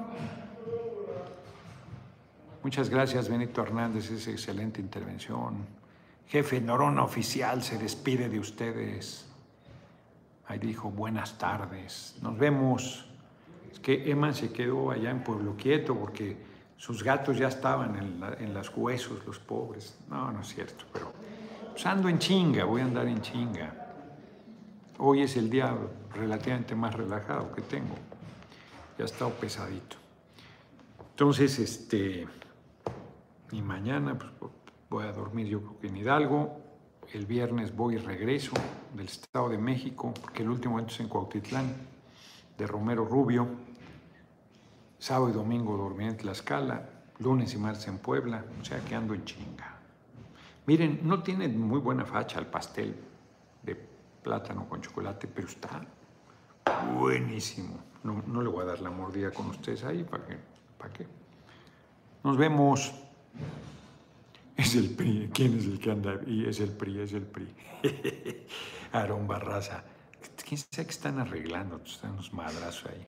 Muchas gracias, Benito Hernández, esa excelente intervención. Jefe Norona Oficial se despide de ustedes. Ahí dijo, buenas tardes, nos vemos. Es que Emma se quedó allá en Pueblo Quieto porque sus gatos ya estaban en, las huesos, los pobres. No, no es cierto, pero pues ando en chinga, voy a andar en chinga. Hoy es el día relativamente más relajado que tengo. Ya ha estado pesadito. Entonces, este... Y mañana pues, voy a dormir yo creo que en Hidalgo. El viernes voy y regreso del Estado de México, porque el último evento es en Cuautitlán, de Romero Rubio. Sábado y domingo dormí en Tlaxcala, lunes y martes en Puebla, o sea que ando en chinga. Miren, no tiene muy buena facha el pastel de plátano con chocolate, pero está buenísimo. No, no le voy a dar la mordida con ustedes ahí, ¿para qué? ¿Para qué? Nos vemos. Es el PRI. ¿Quién es el que anda? Y es el PRI, es el PRI. Aarón Barraza. ¿Quién sabe qué están arreglando? Están unos madrazos ahí.